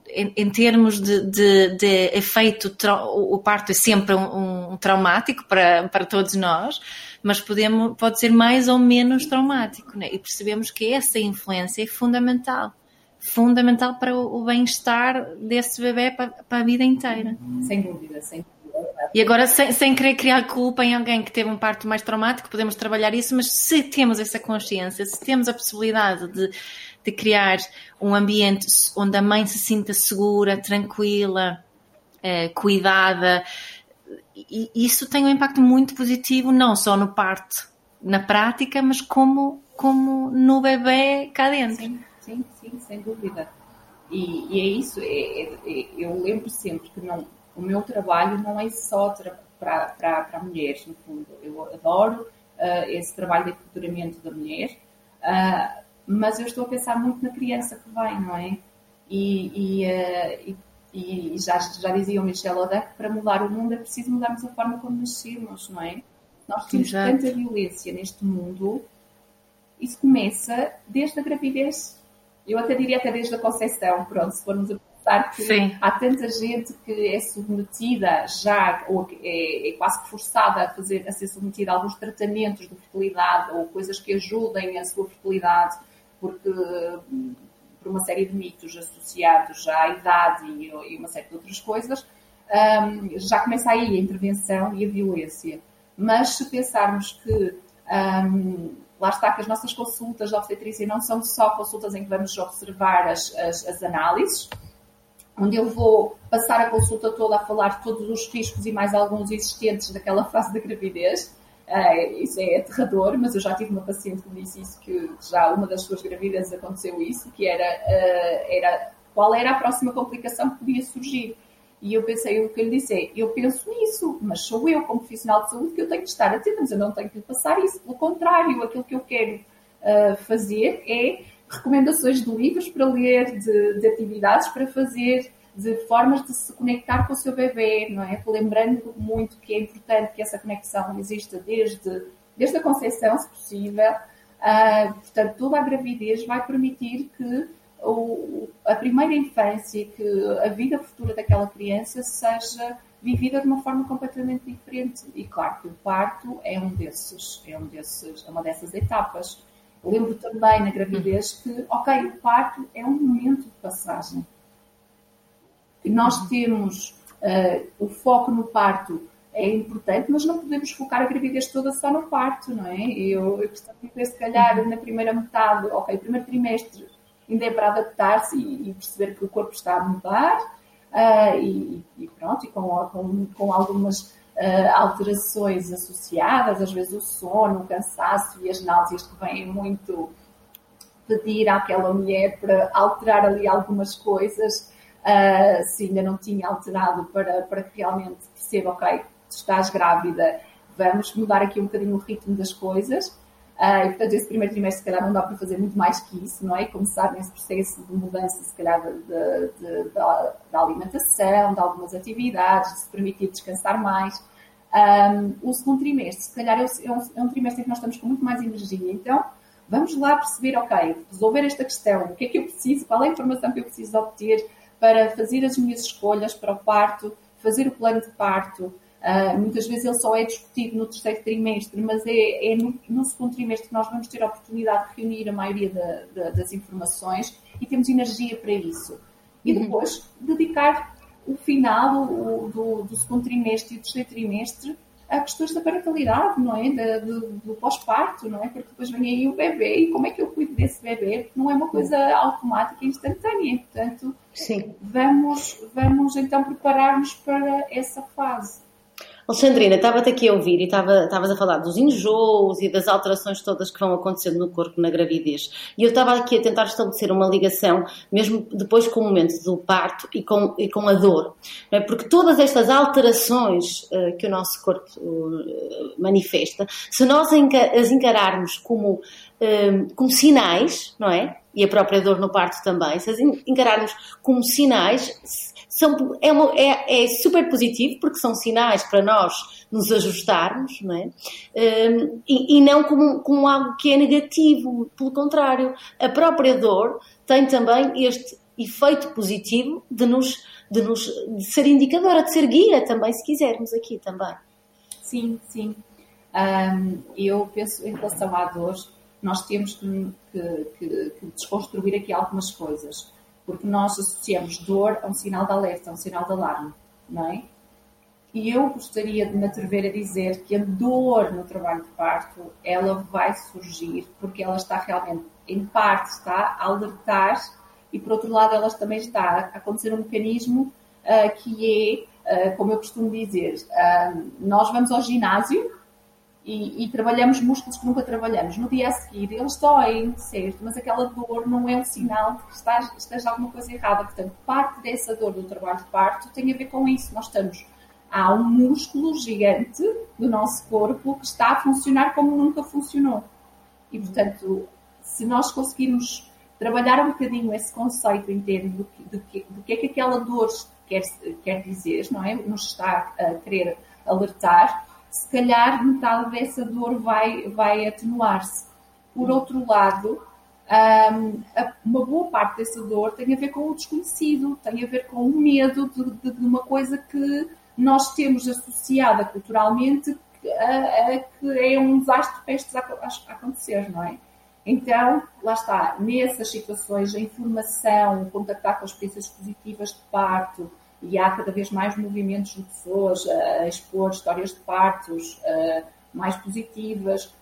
em, em, termos de, de, de efeito, o parto é sempre um, um, traumático para, para todos nós, mas podemos, pode ser mais ou menos traumático, né? e percebemos que essa influência é fundamental fundamental para o, bem-estar desse bebê para, para, a vida inteira. Sem dúvida, sem dúvida. E agora, sem, sem querer criar culpa em alguém que teve um parto mais traumático, podemos trabalhar isso, mas se temos essa consciência, se temos a possibilidade de, de criar um ambiente onde a mãe se sinta segura, tranquila, eh, cuidada, isso tem um impacto muito positivo, não só no parto, na prática, mas como, como no bebê cá dentro. Sim, sim, sim sem dúvida. E, e é isso, é, é, eu lembro sempre que não o meu trabalho não é só para mulheres, no fundo. Eu adoro uh, esse trabalho de culturamento da mulher, uh, mas eu estou a pensar muito na criança que vem, não é? E, e, uh, e, e já, já dizia o Michel Oda que para mudar o mundo é preciso mudarmos a forma como nascemos, não é? Nós temos Exato. tanta violência neste mundo isso começa desde a gravidez. Eu até diria até desde a concepção, pronto, se formos a que Sim. há tanta gente que é submetida já, ou é, é, quase que forçada a, fazer, a ser submetida a alguns tratamentos de fertilidade ou coisas que ajudem a sua fertilidade, porque por uma série de mitos associados à idade e, e uma série de outras coisas, um, já começa aí a intervenção e a violência. Mas se pensarmos que um, lá está que as nossas consultas de obstetrícia não são só consultas em que vamos observar as, as, as análises, onde eu vou passar a consulta toda a falar todos os riscos e mais alguns existentes daquela [laughs] fase da gravidez. Uh, isso é aterrador, mas eu já tive uma paciente que me disse isso, que já uma das suas gravidezes aconteceu isso, que era, uh, era qual era a próxima complicação que podia surgir. E eu pensei, o que eu lhe disse é, eu penso nisso, mas sou eu, como profissional de saúde, que eu tenho que estar atenta, mas eu não tenho que passar isso. Pelo contrário, aquilo que eu quero uh, fazer é recomendações de livros para ler, de, de, atividades para fazer, de formas de se conectar com o seu bebê, não é? Lembrando muito que é importante que essa conexão exista desde, desde a concepção, se possível. Uh, portanto, toda a gravidez vai permitir que o, a primeira infância, que a vida futura daquela criança seja vivida de uma forma completamente diferente. E claro que o parto é um desses, é um desses, é uma dessas etapas. Lembro também na gravidez que, ok, o parto é um momento de passagem. E nós temos uh, o foco no parto é importante, mas não podemos focar a gravidez toda só no parto, não é? Eu, eu costumo dizer, se calhar, na primeira metade, ok, primeiro trimestre ainda é para adaptar-se e, e, perceber que o corpo está a mudar uh, e, e, pronto, e com, com, com algumas uh, alterações associadas, às vezes o sono, o cansaço e as náuseas que vêm muito pedir àquela mulher para alterar ali algumas coisas, uh, se ainda não tinha alterado para, para que realmente perceba, ok, estás grávida, vamos mudar aqui um bocadinho o ritmo das coisas. Uh, e, portanto, esse primeiro trimestre, se calhar, não dá para fazer muito mais que isso, não é? Começar nesse processo de mudança, se calhar, da alimentação, de algumas atividades, de se permitir descansar mais. Um, o segundo trimestre, se calhar, é, é um, é um trimestre em que nós estamos com muito mais energia. Então, vamos lá perceber, ok, resolver esta questão, o que é que eu preciso, qual é a informação que eu preciso obter para fazer as minhas escolhas para o parto, fazer o plano de parto, Uh, muitas vezes ele só é discutido no terceiro trimestre, mas é, é no, no, segundo trimestre que nós vamos ter a oportunidade de reunir a maioria da, da, das informações e temos energia para isso. E uhum. depois dedicar o final o, do, do, segundo trimestre e do terceiro trimestre a questões da parentalidade, não é? Da, do, do pós-parto, não é? Porque depois vem aí o bebê e como é que eu cuido desse bebê? Não é uma coisa automática e instantânea. Portanto, Sim. Vamos, vamos então preparar-nos para essa fase. Alexandrina, estava-te aqui a ouvir e estavas a falar dos enjoos e das alterações todas que vão acontecendo no corpo na gravidez. E eu estava aqui a tentar estabelecer uma ligação, mesmo depois com o momento do parto e com, e com a dor. É? Porque todas estas alterações uh, que o nosso corpo uh, manifesta, se nós enca as encararmos como, uh, como sinais, não é? E a própria dor no parto também, se as encararmos como sinais, são, é, uma, é, é, super positivo porque são sinais para nós nos ajustarmos, não é? Um, e, e, não como, como algo que é negativo, pelo contrário, a própria dor tem também este efeito positivo de nos, de nos de ser indicadora, de ser guia também, se quisermos aqui também. Sim, sim. Um, eu penso em relação à dor, nós temos que, que, que, desconstruir aqui algumas coisas porque nós associamos dor a um sinal de alerta, a um sinal de alarme, não é? E eu gostaria de me atrever a dizer que a dor no trabalho de parto, ela vai surgir porque ela está realmente, em parte, está a alertar e, por outro lado, ela também está a acontecer um mecanismo uh, que é, uh, como eu costumo dizer, uh, nós vamos ao ginásio e, e, trabalhamos músculos que nunca trabalhamos. No dia a seguir, eles doem, certo? Mas aquela dor não é um sinal de que está, esteja alguma coisa errada. Portanto, parte dessa dor do trabalho de parto tem a ver com isso. Nós estamos. Há um músculo gigante do nosso corpo que está a funcionar como nunca funcionou. E, portanto, se nós conseguirmos trabalhar um bocadinho esse conceito em termos do que, do que, do que é que aquela dor quer, quer dizer, não é? Nos está a querer alertar se calhar metade dessa dor vai, vai atenuar-se. Por outro lado, um, uma boa parte dessa dor tem a ver com o desconhecido, tem a ver com o medo de, de uma coisa que nós temos associada culturalmente a, a, que é um desastre prestes a, a acontecer, não é? Então, lá está, nessas situações, a informação, contactar com as experiências positivas de parto, e há cada vez mais movimentos de pessoas a expor histórias de partos mais positivas.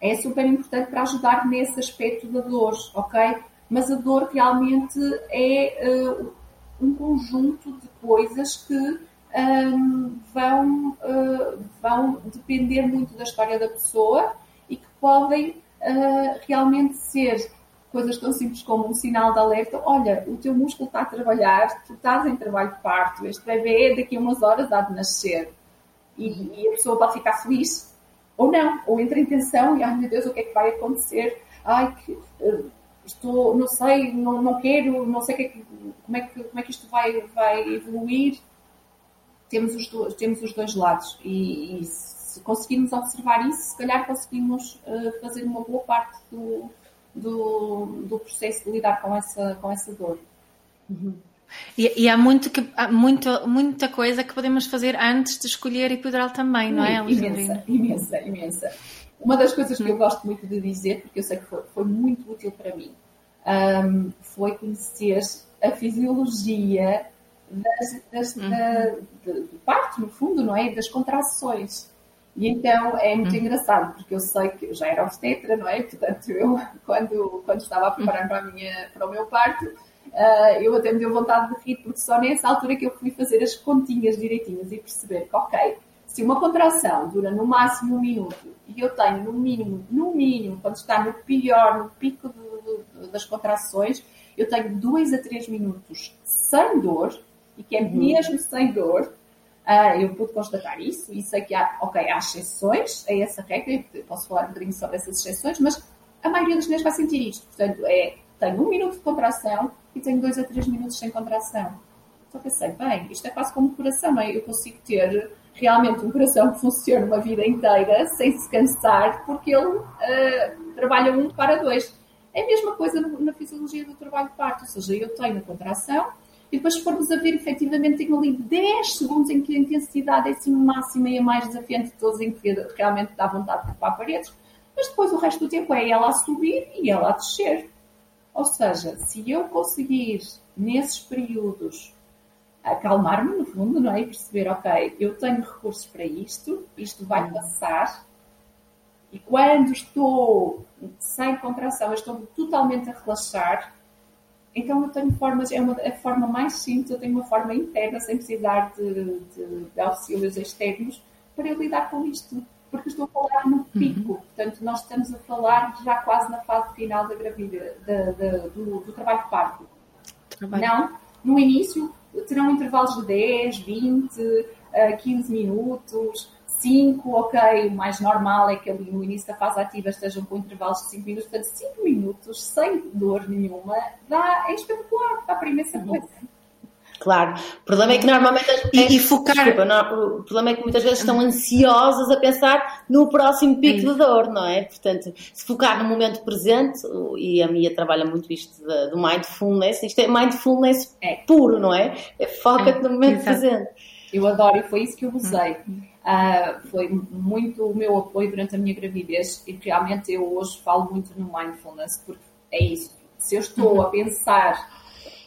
É super importante para ajudar nesse aspecto da dor, ok? Mas a dor realmente é uh, um conjunto de coisas que um, vão, uh, vão depender muito da história da pessoa e que podem uh, realmente ser coisas tão simples como um sinal de alerta, olha, o teu músculo está a trabalhar, tu estás em trabalho de parto, este bebê daqui a umas horas há de nascer. E, e, a pessoa pode ficar feliz, ou não, ou entra em tensão e, ai meu Deus, o que é que vai acontecer? Ai, que, uh, estou, não sei, não, não quero, não sei que, é como, é que, como é que isto vai, vai evoluir. Temos os, dois, temos os dois lados e, e se conseguirmos observar isso, se calhar conseguimos uh, fazer uma boa parte do, do, do processo de lidar com essa, com essa dor. Uhum. E, e, há, muito que, há muito, muita coisa que podemos fazer antes de escolher epidural também, não é, Imensa, imensa, imensa. Uma das coisas que eu gosto muito de dizer, porque eu sei que foi, foi muito útil para mim, um, foi conhecer a fisiologia das, das, uhum. da, de, de parto, no fundo, não é? Das contrações. E então é muito uhum. engraçado, porque eu sei que eu já era obstetra, não é? Portanto, eu, [laughs] quando, quando estava a preparar para, a minha, para o meu parto, uh, eu até me deu vontade de rir, porque só nessa altura que eu fui fazer as continhas direitinhas e perceber que, ok, se uma contração dura no máximo um minuto e eu tenho no mínimo, no mínimo, quando está no pior, no pico das contrações, eu tenho dois a três minutos sem dor, e que é uhum. mesmo sem dor, Uh, eu pude constatar isso e sei que há, ok, há exceções a essa regra, posso falar um bocadinho sobre essas exceções, mas a maioria das mulheres vai sentir isto. Portanto, é, tenho um minuto de contração e tenho dois a três minutos sem contração. Então pensei, bem, isto é quase como o coração, é? Eu consigo ter realmente um coração que funciona uma vida inteira sem se cansar, porque ele uh, trabalha um para dois. É a mesma coisa na fisiologia do trabalho de parto, ou seja, eu tenho a contração, e depois, se formos a ver, efetivamente, tenho ali 10 segundos em que a intensidade é assim máxima e a mais desafiante de todos, em que realmente dá vontade de ocupar paredes, mas depois o resto do tempo é ela a subir e ela a descer. Ou seja, se eu conseguir, nesses períodos, acalmar-me, no fundo, não é? E perceber, ok, eu tenho recursos para isto, isto vai passar, e quando estou sem contração, eu estou totalmente a relaxar, então eu tenho formas, é uma, a forma mais simples, eu tenho uma forma interna, sem precisar de, de, de auxílios externos, para eu lidar com isto. Porque estou a falar no uhum. pico, uhum. portanto, nós estamos a falar já quase na fase final da gravidez, do, do, trabalho de parto. Trabalho. Não, no início terão intervalos de 10, 20, 15 minutos, 5, ok, o mais normal é que ali no início da fase ativa estejam com intervalos de 5 minutos, portanto 5 minutos sem dor nenhuma dá, é espetacular, dá para imensa coisa. Claro, o problema é que normalmente as e, e focar. Desculpa, não, o problema é que muitas vezes estão ansiosas a pensar no próximo pico de dor, não é? Portanto, se focar no momento presente, e a Mia trabalha muito isto do mindfulness, isto é mindfulness é. puro, não é? é Foca-te no momento Exato. presente. Eu adoro e foi isso que eu usei. Hum. Uh, foi muito o meu apoio durante a minha gravidez e realmente eu hoje falo muito no mindfulness porque é isso. Se eu estou a pensar,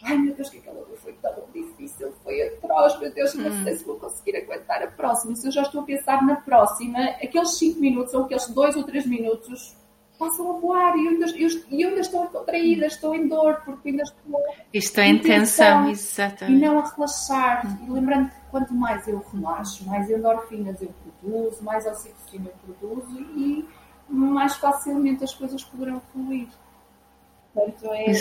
ai meu Deus, que aquela foi tão difícil, foi atroz, meu Deus, não sei se vou conseguir aguentar a próxima. Se eu já estou a pensar na próxima, aqueles 5 minutos ou aqueles 2 ou 3 minutos passam a voar e eu ainda, ainda estou contraída, estou em dor, porque ainda estou. Isto é intenção, exatamente. E não a relaxar. E lembrando que quanto mais eu relaxo, mais endorfinas eu produzo, mais oxitocina eu produzo e mais facilmente as coisas poderão fluir. Portanto, é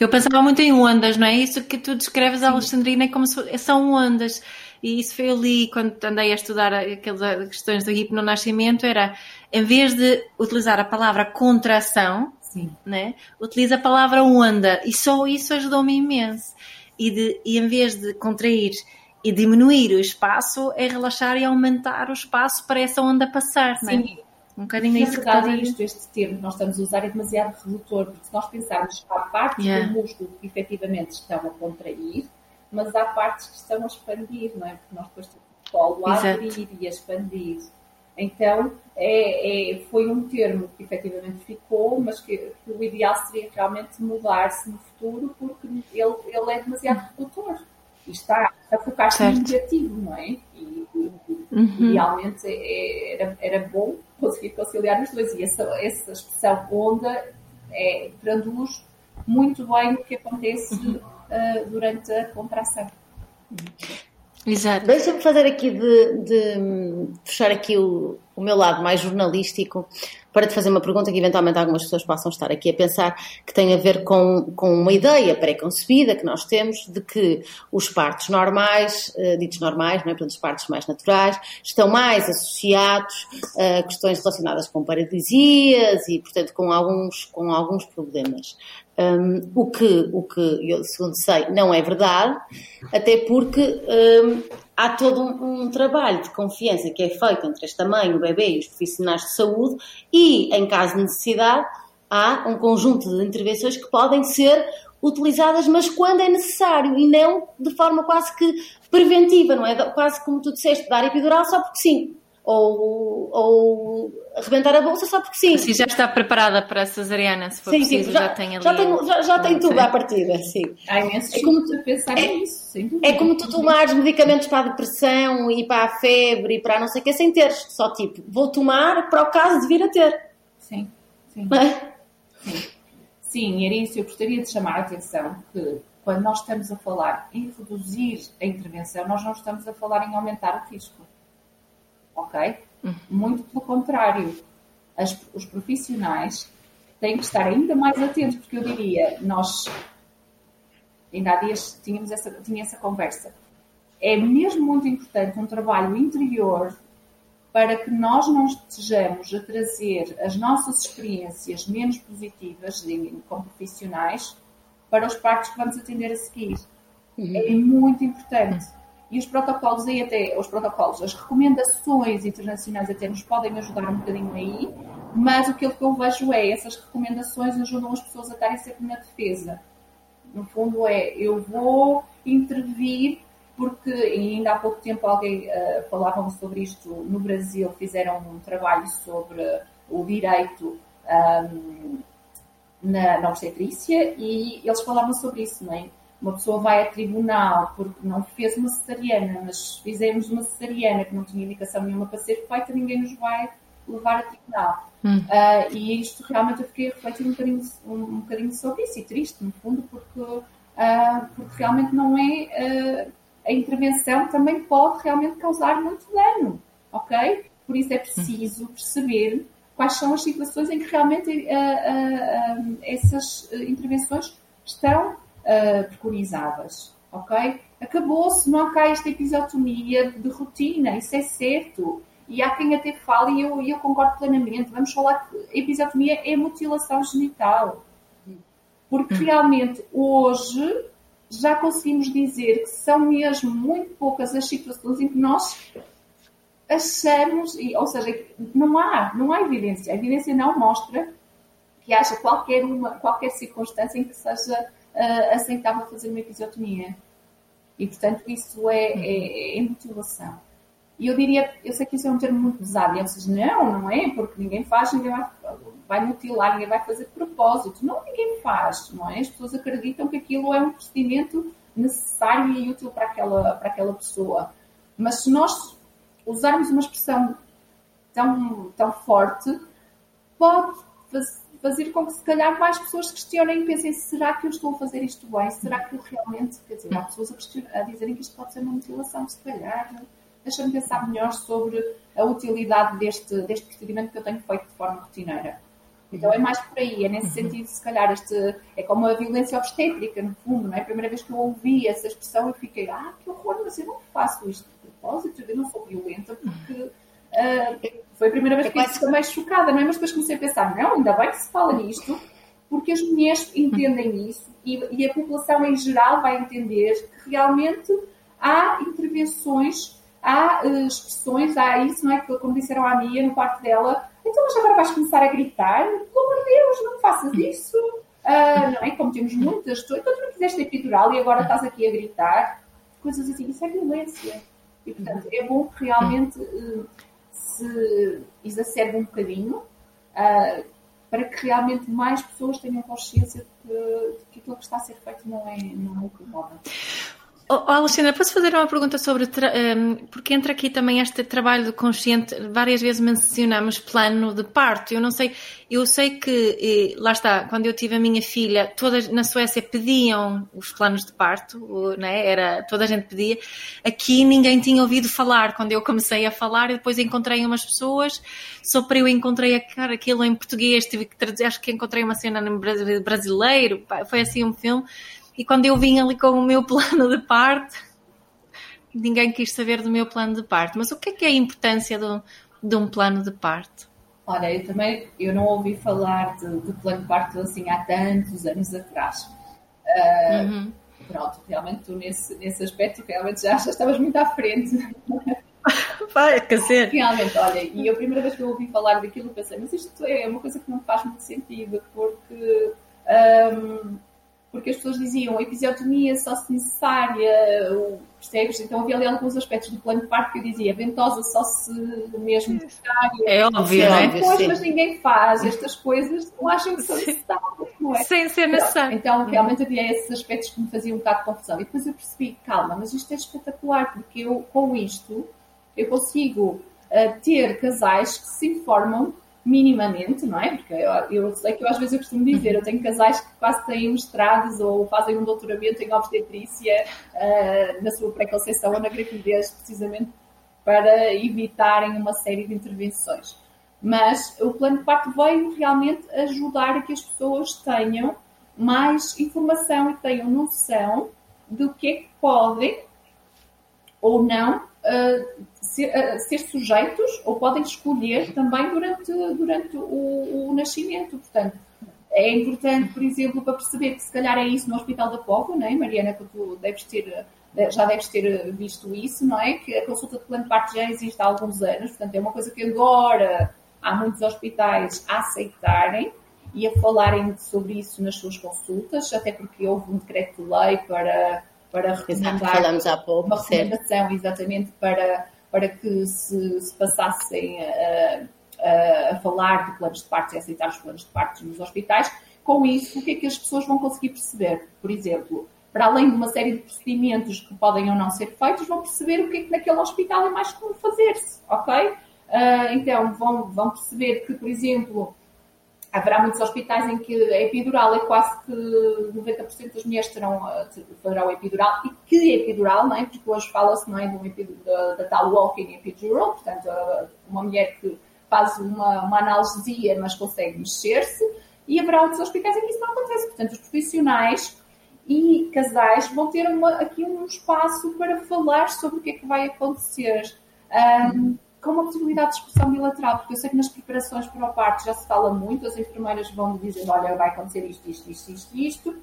Eu pensava muito em ondas, não é? Isso que tu descreves, Sim. Alexandrina, é como se são ondas. E isso foi ali, quando andei a estudar aquelas questões do hipnonascimento, era, em vez de utilizar a palavra contração, Sim. Né, utiliza a palavra onda. E só isso ajudou-me imenso. E, de, e em vez de contrair e diminuir o espaço, é relaxar e aumentar o espaço para essa onda passar, Sim. Não é? Um bocadinho isso que está a isto, este termo que nós estamos a usar é demasiado redutor, porque se nós pensarmos que há partes Yeah. do músculo que efetivamente estão a contrair, mas há partes que estão a expandir, não é? Porque nós depois temos o colo a abrir e a expandir. Então, é, é- foi um termo que efetivamente ficou, mas que, que o ideal seria realmente mudar-se no futuro, porque ele, ele é demasiado redutor. E está a focar-se no negativo, não é? E, e- Uhum. Idealmente é- era, era bom conseguir conciliar os dois. E essa, essa expressão onda é, traduz muito bem o que acontece Uhum. Ah, durante a contração. Exato. Deixa-me fazer aqui de, de fechar aqui o, o meu lado mais jornalístico para te fazer uma pergunta que eventualmente algumas pessoas possam estar aqui a pensar que tem a ver com, com uma ideia pré-concebida que nós temos de que os partos normais, eh, ditos normais, não é? portanto os partos mais naturais, estão mais associados a questões relacionadas com paralisias e portanto com alguns, com alguns problemas. Um, o que, o que eu, segundo sei, não é verdade, até porque um, há todo um, um trabalho de confiança que é feito entre esta mãe, o bebê e os profissionais de saúde, e, em caso de necessidade, há um conjunto de intervenções que podem ser utilizadas, mas quando é necessário e não de forma quase que preventiva, não é? Quase como tu disseste, dar epidural só porque sim. Ou, ou arrebentar a bolsa só porque sim. Assim já está preparada para a cesariana, se for Sim, preciso, sim, já, já, tem ali. já, tem, já, já tem Sim. tudo à partida, sim. Há imensos É como a pensar é- nisso, sem dúvida. É como tu tomares medicamentos para a depressão e para a febre e para não sei o que sem teres. Só tipo, vou tomar para o caso de vir a ter. Sim, sim. É? Sim, era isso. Eu gostaria de chamar a atenção que quando nós estamos a falar em reduzir a intervenção, nós não estamos a falar em aumentar o risco. Ok? Muito pelo contrário. As- os profissionais têm que estar ainda mais atentos, porque eu diria, nós ainda há dias tínhamos essa, tinha essa conversa. É mesmo muito importante um trabalho interior para que nós não estejamos a trazer as nossas experiências menos positivas com profissionais para os partos que vamos atender a seguir. É muito importante. E os protocolos aí até, os protocolos, as recomendações internacionais até nos podem ajudar um bocadinho aí, mas aquilo que eu vejo é, essas recomendações ajudam as pessoas a estarem sempre na defesa. No fundo é, eu vou intervir porque ainda há pouco tempo alguém uh, falavam sobre isto no Brasil, fizeram um trabalho sobre o direito um, na, na obstetrícia e eles falavam sobre isso, não é? Uma pessoa vai a tribunal porque não fez uma cesariana, mas fizemos uma cesariana que não tinha indicação nenhuma para ser feita, ninguém nos vai levar a tribunal. Hum. Uh, e isto realmente eu fiquei a refletir um bocadinho, um, um bocadinho sobre isso, e triste, no fundo, porque, uh, porque realmente não é. Uh, a intervenção também pode realmente causar muito dano, ok? Por isso é preciso perceber quais são as situações em que realmente essas intervenções estão preconizadas, ok? Acabou-se, não há cá esta episiotomia de rotina, isso é certo. E há quem até fale, e eu, eu concordo plenamente, vamos falar que episiotomia é mutilação genital. Porque realmente hoje já conseguimos dizer que são mesmo muito poucas as situações em que nós achamos, ou seja, não há, não há evidência. A evidência não mostra que haja qualquer, uma, qualquer circunstância em que seja uh, aceitável fazer uma episiotomia. E, portanto, isso é, é, é mutilação. E eu diria, eu sei que isso é um termo muito pesado, e vocês, não, não é, porque ninguém faz, ninguém vai, vai mutilar, ninguém vai fazer de propósito. Não, ninguém faz, não é? As pessoas acreditam que aquilo é um procedimento necessário e útil para aquela, para aquela pessoa. Mas se nós usarmos uma expressão tão, tão forte, pode fazer com que se calhar mais pessoas questionem e pensem, será que eu estou a fazer isto bem? Será que eu realmente, quer dizer, há pessoas a, a dizerem que isto pode ser uma mutilação, se calhar deixa-me pensar melhor sobre a utilidade deste, deste procedimento que eu tenho feito de forma rotineira. Então é mais por aí, é nesse sentido, se calhar, este, é como a violência obstétrica, no fundo, não é? A primeira vez que eu ouvi essa expressão, eu fiquei, ah, que horror, mas eu não faço isto de propósito, eu não sou violenta, porque uh, foi a primeira vez que eu fiquei mais chocada, não é? Mas depois comecei a pensar, não, ainda bem que se fala nisto, porque as mulheres entendem isso e, e a população em geral vai entender que realmente há intervenções há uh, expressões, há isso, não é? Que, como disseram à Mia no quarto dela, então mas agora vais começar a gritar? Pelo amor de Deus, não faças isso. Uh, não é? Como temos muitas, então tu não fizeste epidural e agora estás aqui a gritar. Coisas assim, isso é violência. E portanto é bom que realmente uh, se exacerbe um bocadinho uh, para que realmente mais pessoas tenham consciência de que, de que aquilo que está a ser feito não é, não é o que. Oh, Alexandra, posso fazer uma pergunta sobre. Um, porque entra aqui também este trabalho consciente. Várias vezes mencionamos plano de parto. Eu não sei. Eu sei que, e, lá está, quando eu tive a minha filha, todas na Suécia pediam os planos de parto, né? Era, toda a gente pedia. Aqui ninguém tinha ouvido falar. Quando eu comecei a falar, e depois encontrei umas pessoas, só para eu encontrei aquilo em português, tive que traduzir. Acho que encontrei uma cena brasileiro. Foi assim um filme e quando eu vim ali com o meu [laughs] plano de parte, ninguém quis saber do meu plano de parte. Mas o que é que é a importância do, de um plano de parte? Olha, eu também eu não ouvi falar de, de plano de parte assim há tantos anos atrás. Uh, uhum. Pronto, realmente tu nesse, nesse aspecto realmente já, já estavas muito à frente. [laughs] Vai, quer dizer. Realmente, olha, e a primeira vez que eu ouvi falar daquilo pensei, mas isto é uma coisa que não faz muito sentido, porque um, porque as pessoas diziam a episiotomia só se necessária, percebes? Então havia ali alguns aspectos do plano de parto que eu dizia ventosa só se mesmo necessária. É óbvio, não é? Depois, mas ninguém faz estas coisas, não acham que são necessárias, não é? Sem ser necessário. Então, realmente havia esses aspectos que me faziam um bocado de confusão. E depois eu percebi, calma, mas isto é espetacular, porque eu, com isto, eu consigo uh, ter casais que se informam minimamente, não é? Porque eu, eu, sei que eu às vezes eu costumo dizer, eu tenho casais que quase têm mestrados ou fazem um doutoramento em obstetrícia uh, na sua pré-conceição ou na gravidez, precisamente para evitarem uma série de intervenções. Mas o plano de parto veio realmente ajudar a que as pessoas tenham mais informação e tenham noção do que é que podem ou não ser, uh, ser, sujeitos ou podem escolher também durante, durante o, o, nascimento. Portanto, é importante, por exemplo, para perceber que se calhar é isso no Hospital da Póvoa, não é? Mariana, que tu deves ter, já deves ter visto isso, não é? Que a consulta de plano de parto já existe há alguns anos, portanto é uma coisa que agora há muitos hospitais a aceitarem e a falarem sobre isso nas suas consultas, até porque houve um decreto de lei para para recomendar falamos há pouco, uma recomendação certo. exatamente para, para que se, se passassem a, a, a, falar de planos de partos e aceitar os planos de partos nos hospitais. Com isso, o que é que as pessoas vão conseguir perceber? Por exemplo, para além de uma série de procedimentos que podem ou não ser feitos, vão perceber o que é que naquele hospital é mais comum fazer-se, ok? Uh, então, vão, vão perceber que, por exemplo, haverá muitos hospitais em que a epidural é quase que 90% das mulheres terão, eh, farão epidural e que epidural, não é? Porque hoje fala-se não é, da, tal walking epidural, portanto, uma mulher que faz uma, uma analgesia, mas consegue mexer-se, e haverá outros hospitais em que isso não acontece. Portanto, os profissionais e casais vão ter uma, aqui um espaço para falar sobre o que é que vai acontecer. Um, com uma possibilidade de discussão bilateral, porque eu sei que nas preparações para o parto já se fala muito, as enfermeiras vão dizer, olha, vai acontecer isto, isto, isto, isto, isto,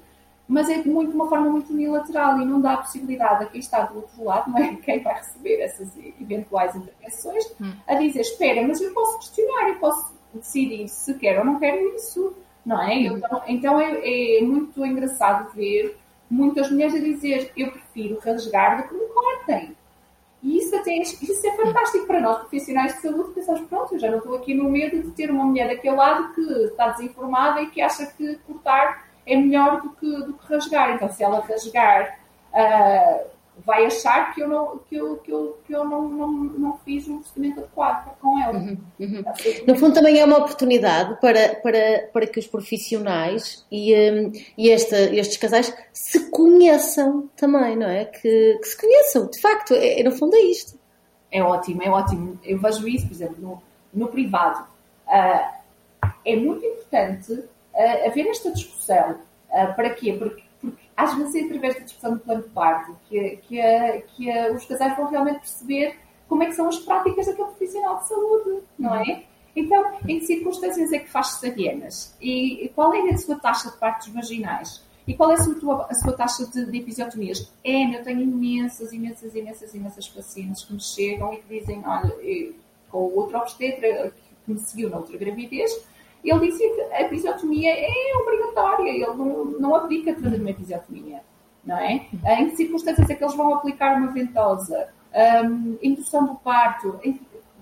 mas é de muito, uma forma muito unilateral e não dá a possibilidade a quem está do outro lado, não é? [laughs] quem vai receber essas eventuais intervenções, hum. a dizer, espera, mas eu posso questionar, eu posso decidir se quero ou não quero isso, não é? Hum. Então, então é, é muito engraçado ver muitas mulheres a dizer, eu prefiro rasgar do que me cortem. E isso, até, isso é fantástico para nós, profissionais de saúde, pensamos, pronto, eu já não estou aqui no medo de ter uma mulher daquele lado que está desinformada e que acha que cortar é melhor do que, do que rasgar. Então, se ela rasgar, uh, vai achar que eu não, que eu, que eu, que eu não, não, não fiz um procedimento adequado com ela. Uhum, uhum. No fundo, também é uma oportunidade para, para, para que os profissionais e, um, e esta, estes casais se conheçam também, não é? Que, que se conheçam, de facto, é, é, no fundo é isto. É ótimo, é ótimo. Eu vejo isso, por exemplo, no, no privado. Uh, é muito importante uh, haver esta discussão. Uh, para quê? Porque às vezes é através da discussão do plano de parto que, que, que os casais vão realmente perceber como é que são as práticas daquele profissional de saúde, não é? Então, em que circunstâncias é que faz cesarianas? E qual é a sua taxa de partos vaginais? E qual é a sua, a sua taxa de, de episiotomias? É, eu tenho imensas, imensas, imensas, imensas pacientes que me chegam e que dizem, olha, eu, com outro obstetra, que me seguiu na outra gravidez, ele dizia que a episiotomia é obrigatória, ele não, não abdica de fazer uma episiotomia, não é? Em que circunstâncias é que eles vão aplicar uma ventosa? Um, indução do parto,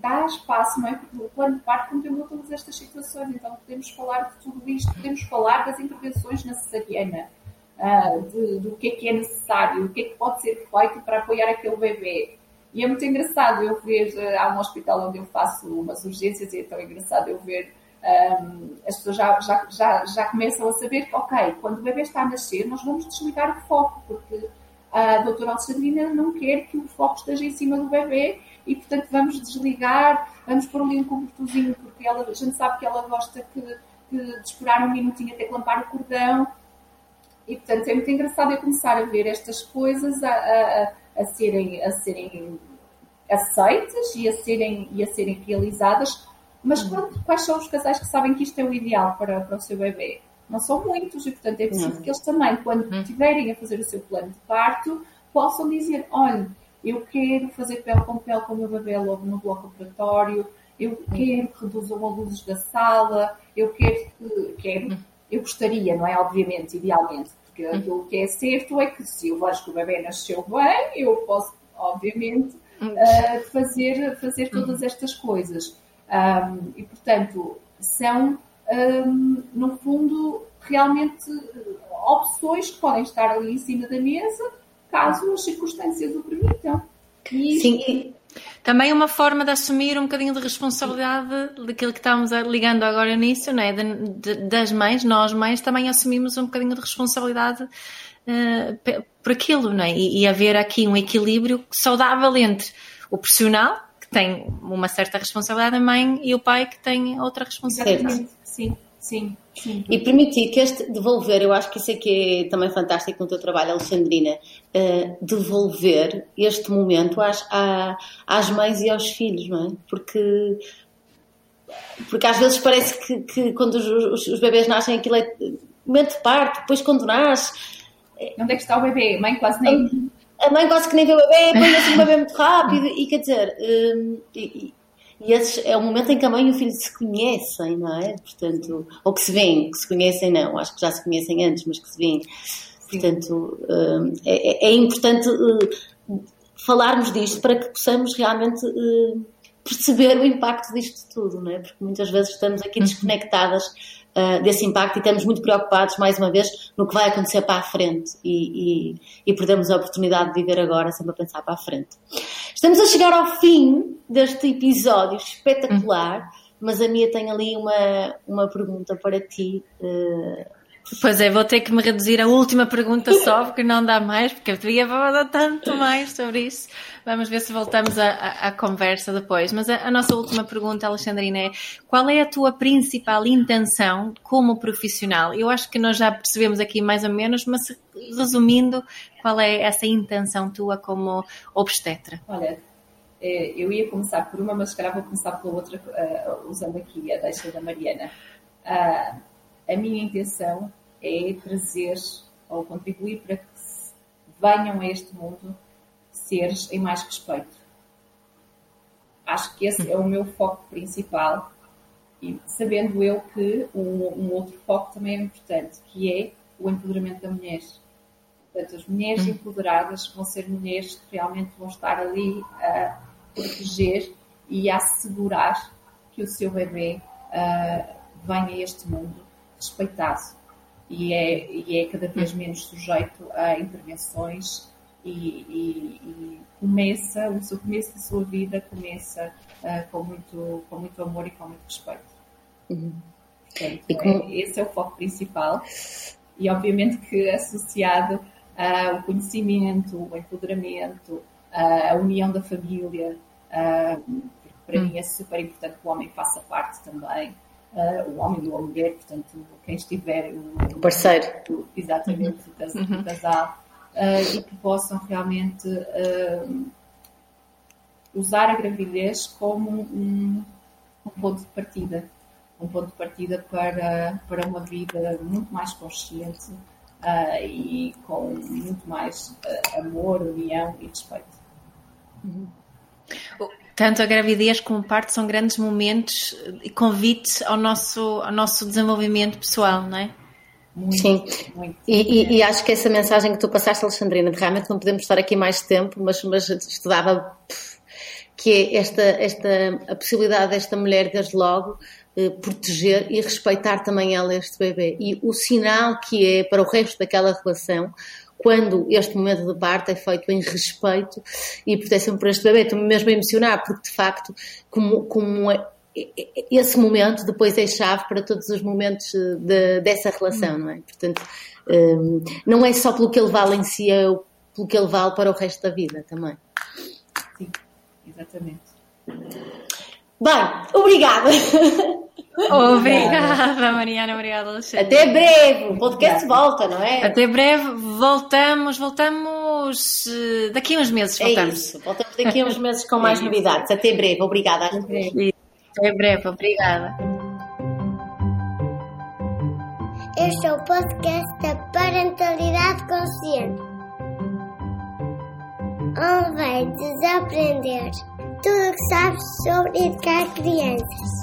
dá espaço, não é? Porque o plano de parto contemplou todas estas situações, então podemos falar de tudo isto, podemos falar das intervenções na cesariana, uh, de, do que é que é necessário, o que é que pode ser feito para apoiar aquele bebê. E é muito engraçado eu ver, uh, há um hospital onde eu faço umas urgências e é tão engraçado eu ver as pessoas já, já, já, já começam a saber que, ok, quando o bebê está a nascer, nós vamos desligar o foco, porque a doutora Alexandrina não quer que o foco esteja em cima do bebê e, portanto, vamos desligar, vamos pôr ali um cobertorzinho, porque ela, a gente sabe que ela gosta que, que de esperar um minutinho até clampar o cordão. E, portanto, é muito engraçado eu começar a ver estas coisas a, a, a serem, a serem aceitas e a serem, e a serem realizadas. Mas quando, quais são os casais que sabem que isto é o ideal para, para o seu bebê? Não são muitos e, portanto, é preciso que eles também, quando estiverem a fazer o seu plano de parto, possam dizer: olha, eu quero fazer pele com pele com o meu bebê logo no bloco operatório, eu quero que reduzam a luzes da sala, eu quero que. Quero, eu gostaria, não é? Obviamente, idealmente, porque aquilo que é certo é que se eu vejo que o bebê nasceu bem, eu posso, obviamente, uh, fazer, fazer todas estas coisas. Um, e, portanto, são um, no fundo, realmente opções que podem estar ali em cima da mesa, caso as circunstâncias o permitam. E. Sim, também uma forma de assumir um bocadinho de responsabilidade daquilo que estamos ligando agora nisso, não é? De, de, das mães, nós mães também assumimos um bocadinho de responsabilidade uh, por aquilo, não é? E, e haver aqui um equilíbrio saudável entre o profissional, tem uma certa responsabilidade, a mãe e o pai que têm outra responsabilidade. Sim, sim. Sim. E permitir que este devolver, eu acho que isso é que é também fantástico no teu trabalho, Alexandrina, uh, devolver este momento às, às mães e aos filhos, não é? Porque, porque às vezes parece que, que quando os, os, os, bebês nascem aquilo é momento de parto, depois quando nasce. Onde é que está o bebê? A mãe quase nem a mãe quase que nem vê o bebê, põe assim o [laughs] bebê muito rápido, e quer dizer, um, e, e esse é o momento em que a mãe e o filho se conhecem, não é? Portanto, ou que se veem, que se conhecem não, acho que já se conhecem antes, mas que se veem. Portanto, um, é, é, importante uh, falarmos disto para que possamos realmente uh, perceber o impacto disto tudo, não é? Porque muitas vezes estamos aqui uhum. desconectadas uh, desse impacto e estamos muito preocupados, mais uma vez, no que vai acontecer para a frente e, e, e perdemos a oportunidade de viver agora sempre a pensar para a frente. Estamos a chegar ao fim deste episódio espetacular, uhum. mas a Mia tem ali uma, uma pergunta para ti. Uh, Pois é, vou ter que me reduzir a última pergunta só, porque não dá mais, porque eu devia falar tanto mais sobre isso. Vamos ver se voltamos à, conversa depois. Mas a, a, nossa última pergunta, Alexandrina, é qual é a tua principal intenção como profissional? Eu acho que nós já percebemos aqui mais ou menos, mas resumindo, qual é essa intenção tua como obstetra? Olha, é, eu ia começar por uma, mas calhar vou começar pela outra, uh, usando aqui a deixa da Mariana. Uh, a minha intenção é trazer ou contribuir para que venham a este mundo seres em mais respeito. Acho que esse é o meu foco principal e sabendo eu que um, um outro foco também é importante, que é o empoderamento da mulher. Portanto, as mulheres hum. empoderadas vão ser mulheres que realmente vão estar ali a proteger e a assegurar que o seu bebê uh, venha a este mundo respeitado e é, e é cada vez menos sujeito a intervenções e, e, e começa, o seu começo da sua vida começa uh, com, muito, com muito amor e com muito respeito. Uhum. Portanto, é, como... é, esse é o foco principal e obviamente que associado ao conhecimento, o empoderamento, a união da família, uh, para uhum. mim é super importante que o homem faça parte também uh, o homem ou a mulher, portanto, quem estiver. O, o parceiro. Exatamente, uhum. o casal. Uh, e que possam realmente uh, usar a gravidez como um, um, ponto de partida. Um ponto de partida para, para uma vida muito mais consciente uh, e com muito mais amor, união e respeito. Uhum. Tanto a gravidez como o parto são grandes momentos e convites ao nosso, ao nosso desenvolvimento pessoal, não é? Muito, Sim, muito. E, e, e, acho que essa mensagem que tu passaste, Alexandrina, de realmente não podemos estar aqui mais tempo, mas, mas estudava que é esta, esta, a possibilidade desta mulher, desde logo, eh, proteger e respeitar também ela este bebê. E o sinal que é para o resto daquela relação, quando este momento de parto é feito em respeito e proteção por este bebê. Estou-me mesmo a emocionar, porque de facto, como, como é, esse momento depois é chave para todos os momentos eh, de, dessa relação, não é? Portanto, um, não é só pelo que ele vale em si, é pelo que ele vale para o resto da vida também. Sim, exatamente. Bem, obrigada. [laughs] Obrigada, Mariana, obrigada, Alexandre. Até breve, o podcast volta, não é? Até breve, voltamos, voltamos eh, daqui a uns meses, voltamos. É isso, voltamos daqui a uns [laughs] meses com mais é novidades. Até breve, obrigada. Até breve. Até breve, obrigada. Este é o podcast da Parentalidade Consciente. Onde vai desaprender tudo o que sabes sobre educar crianças.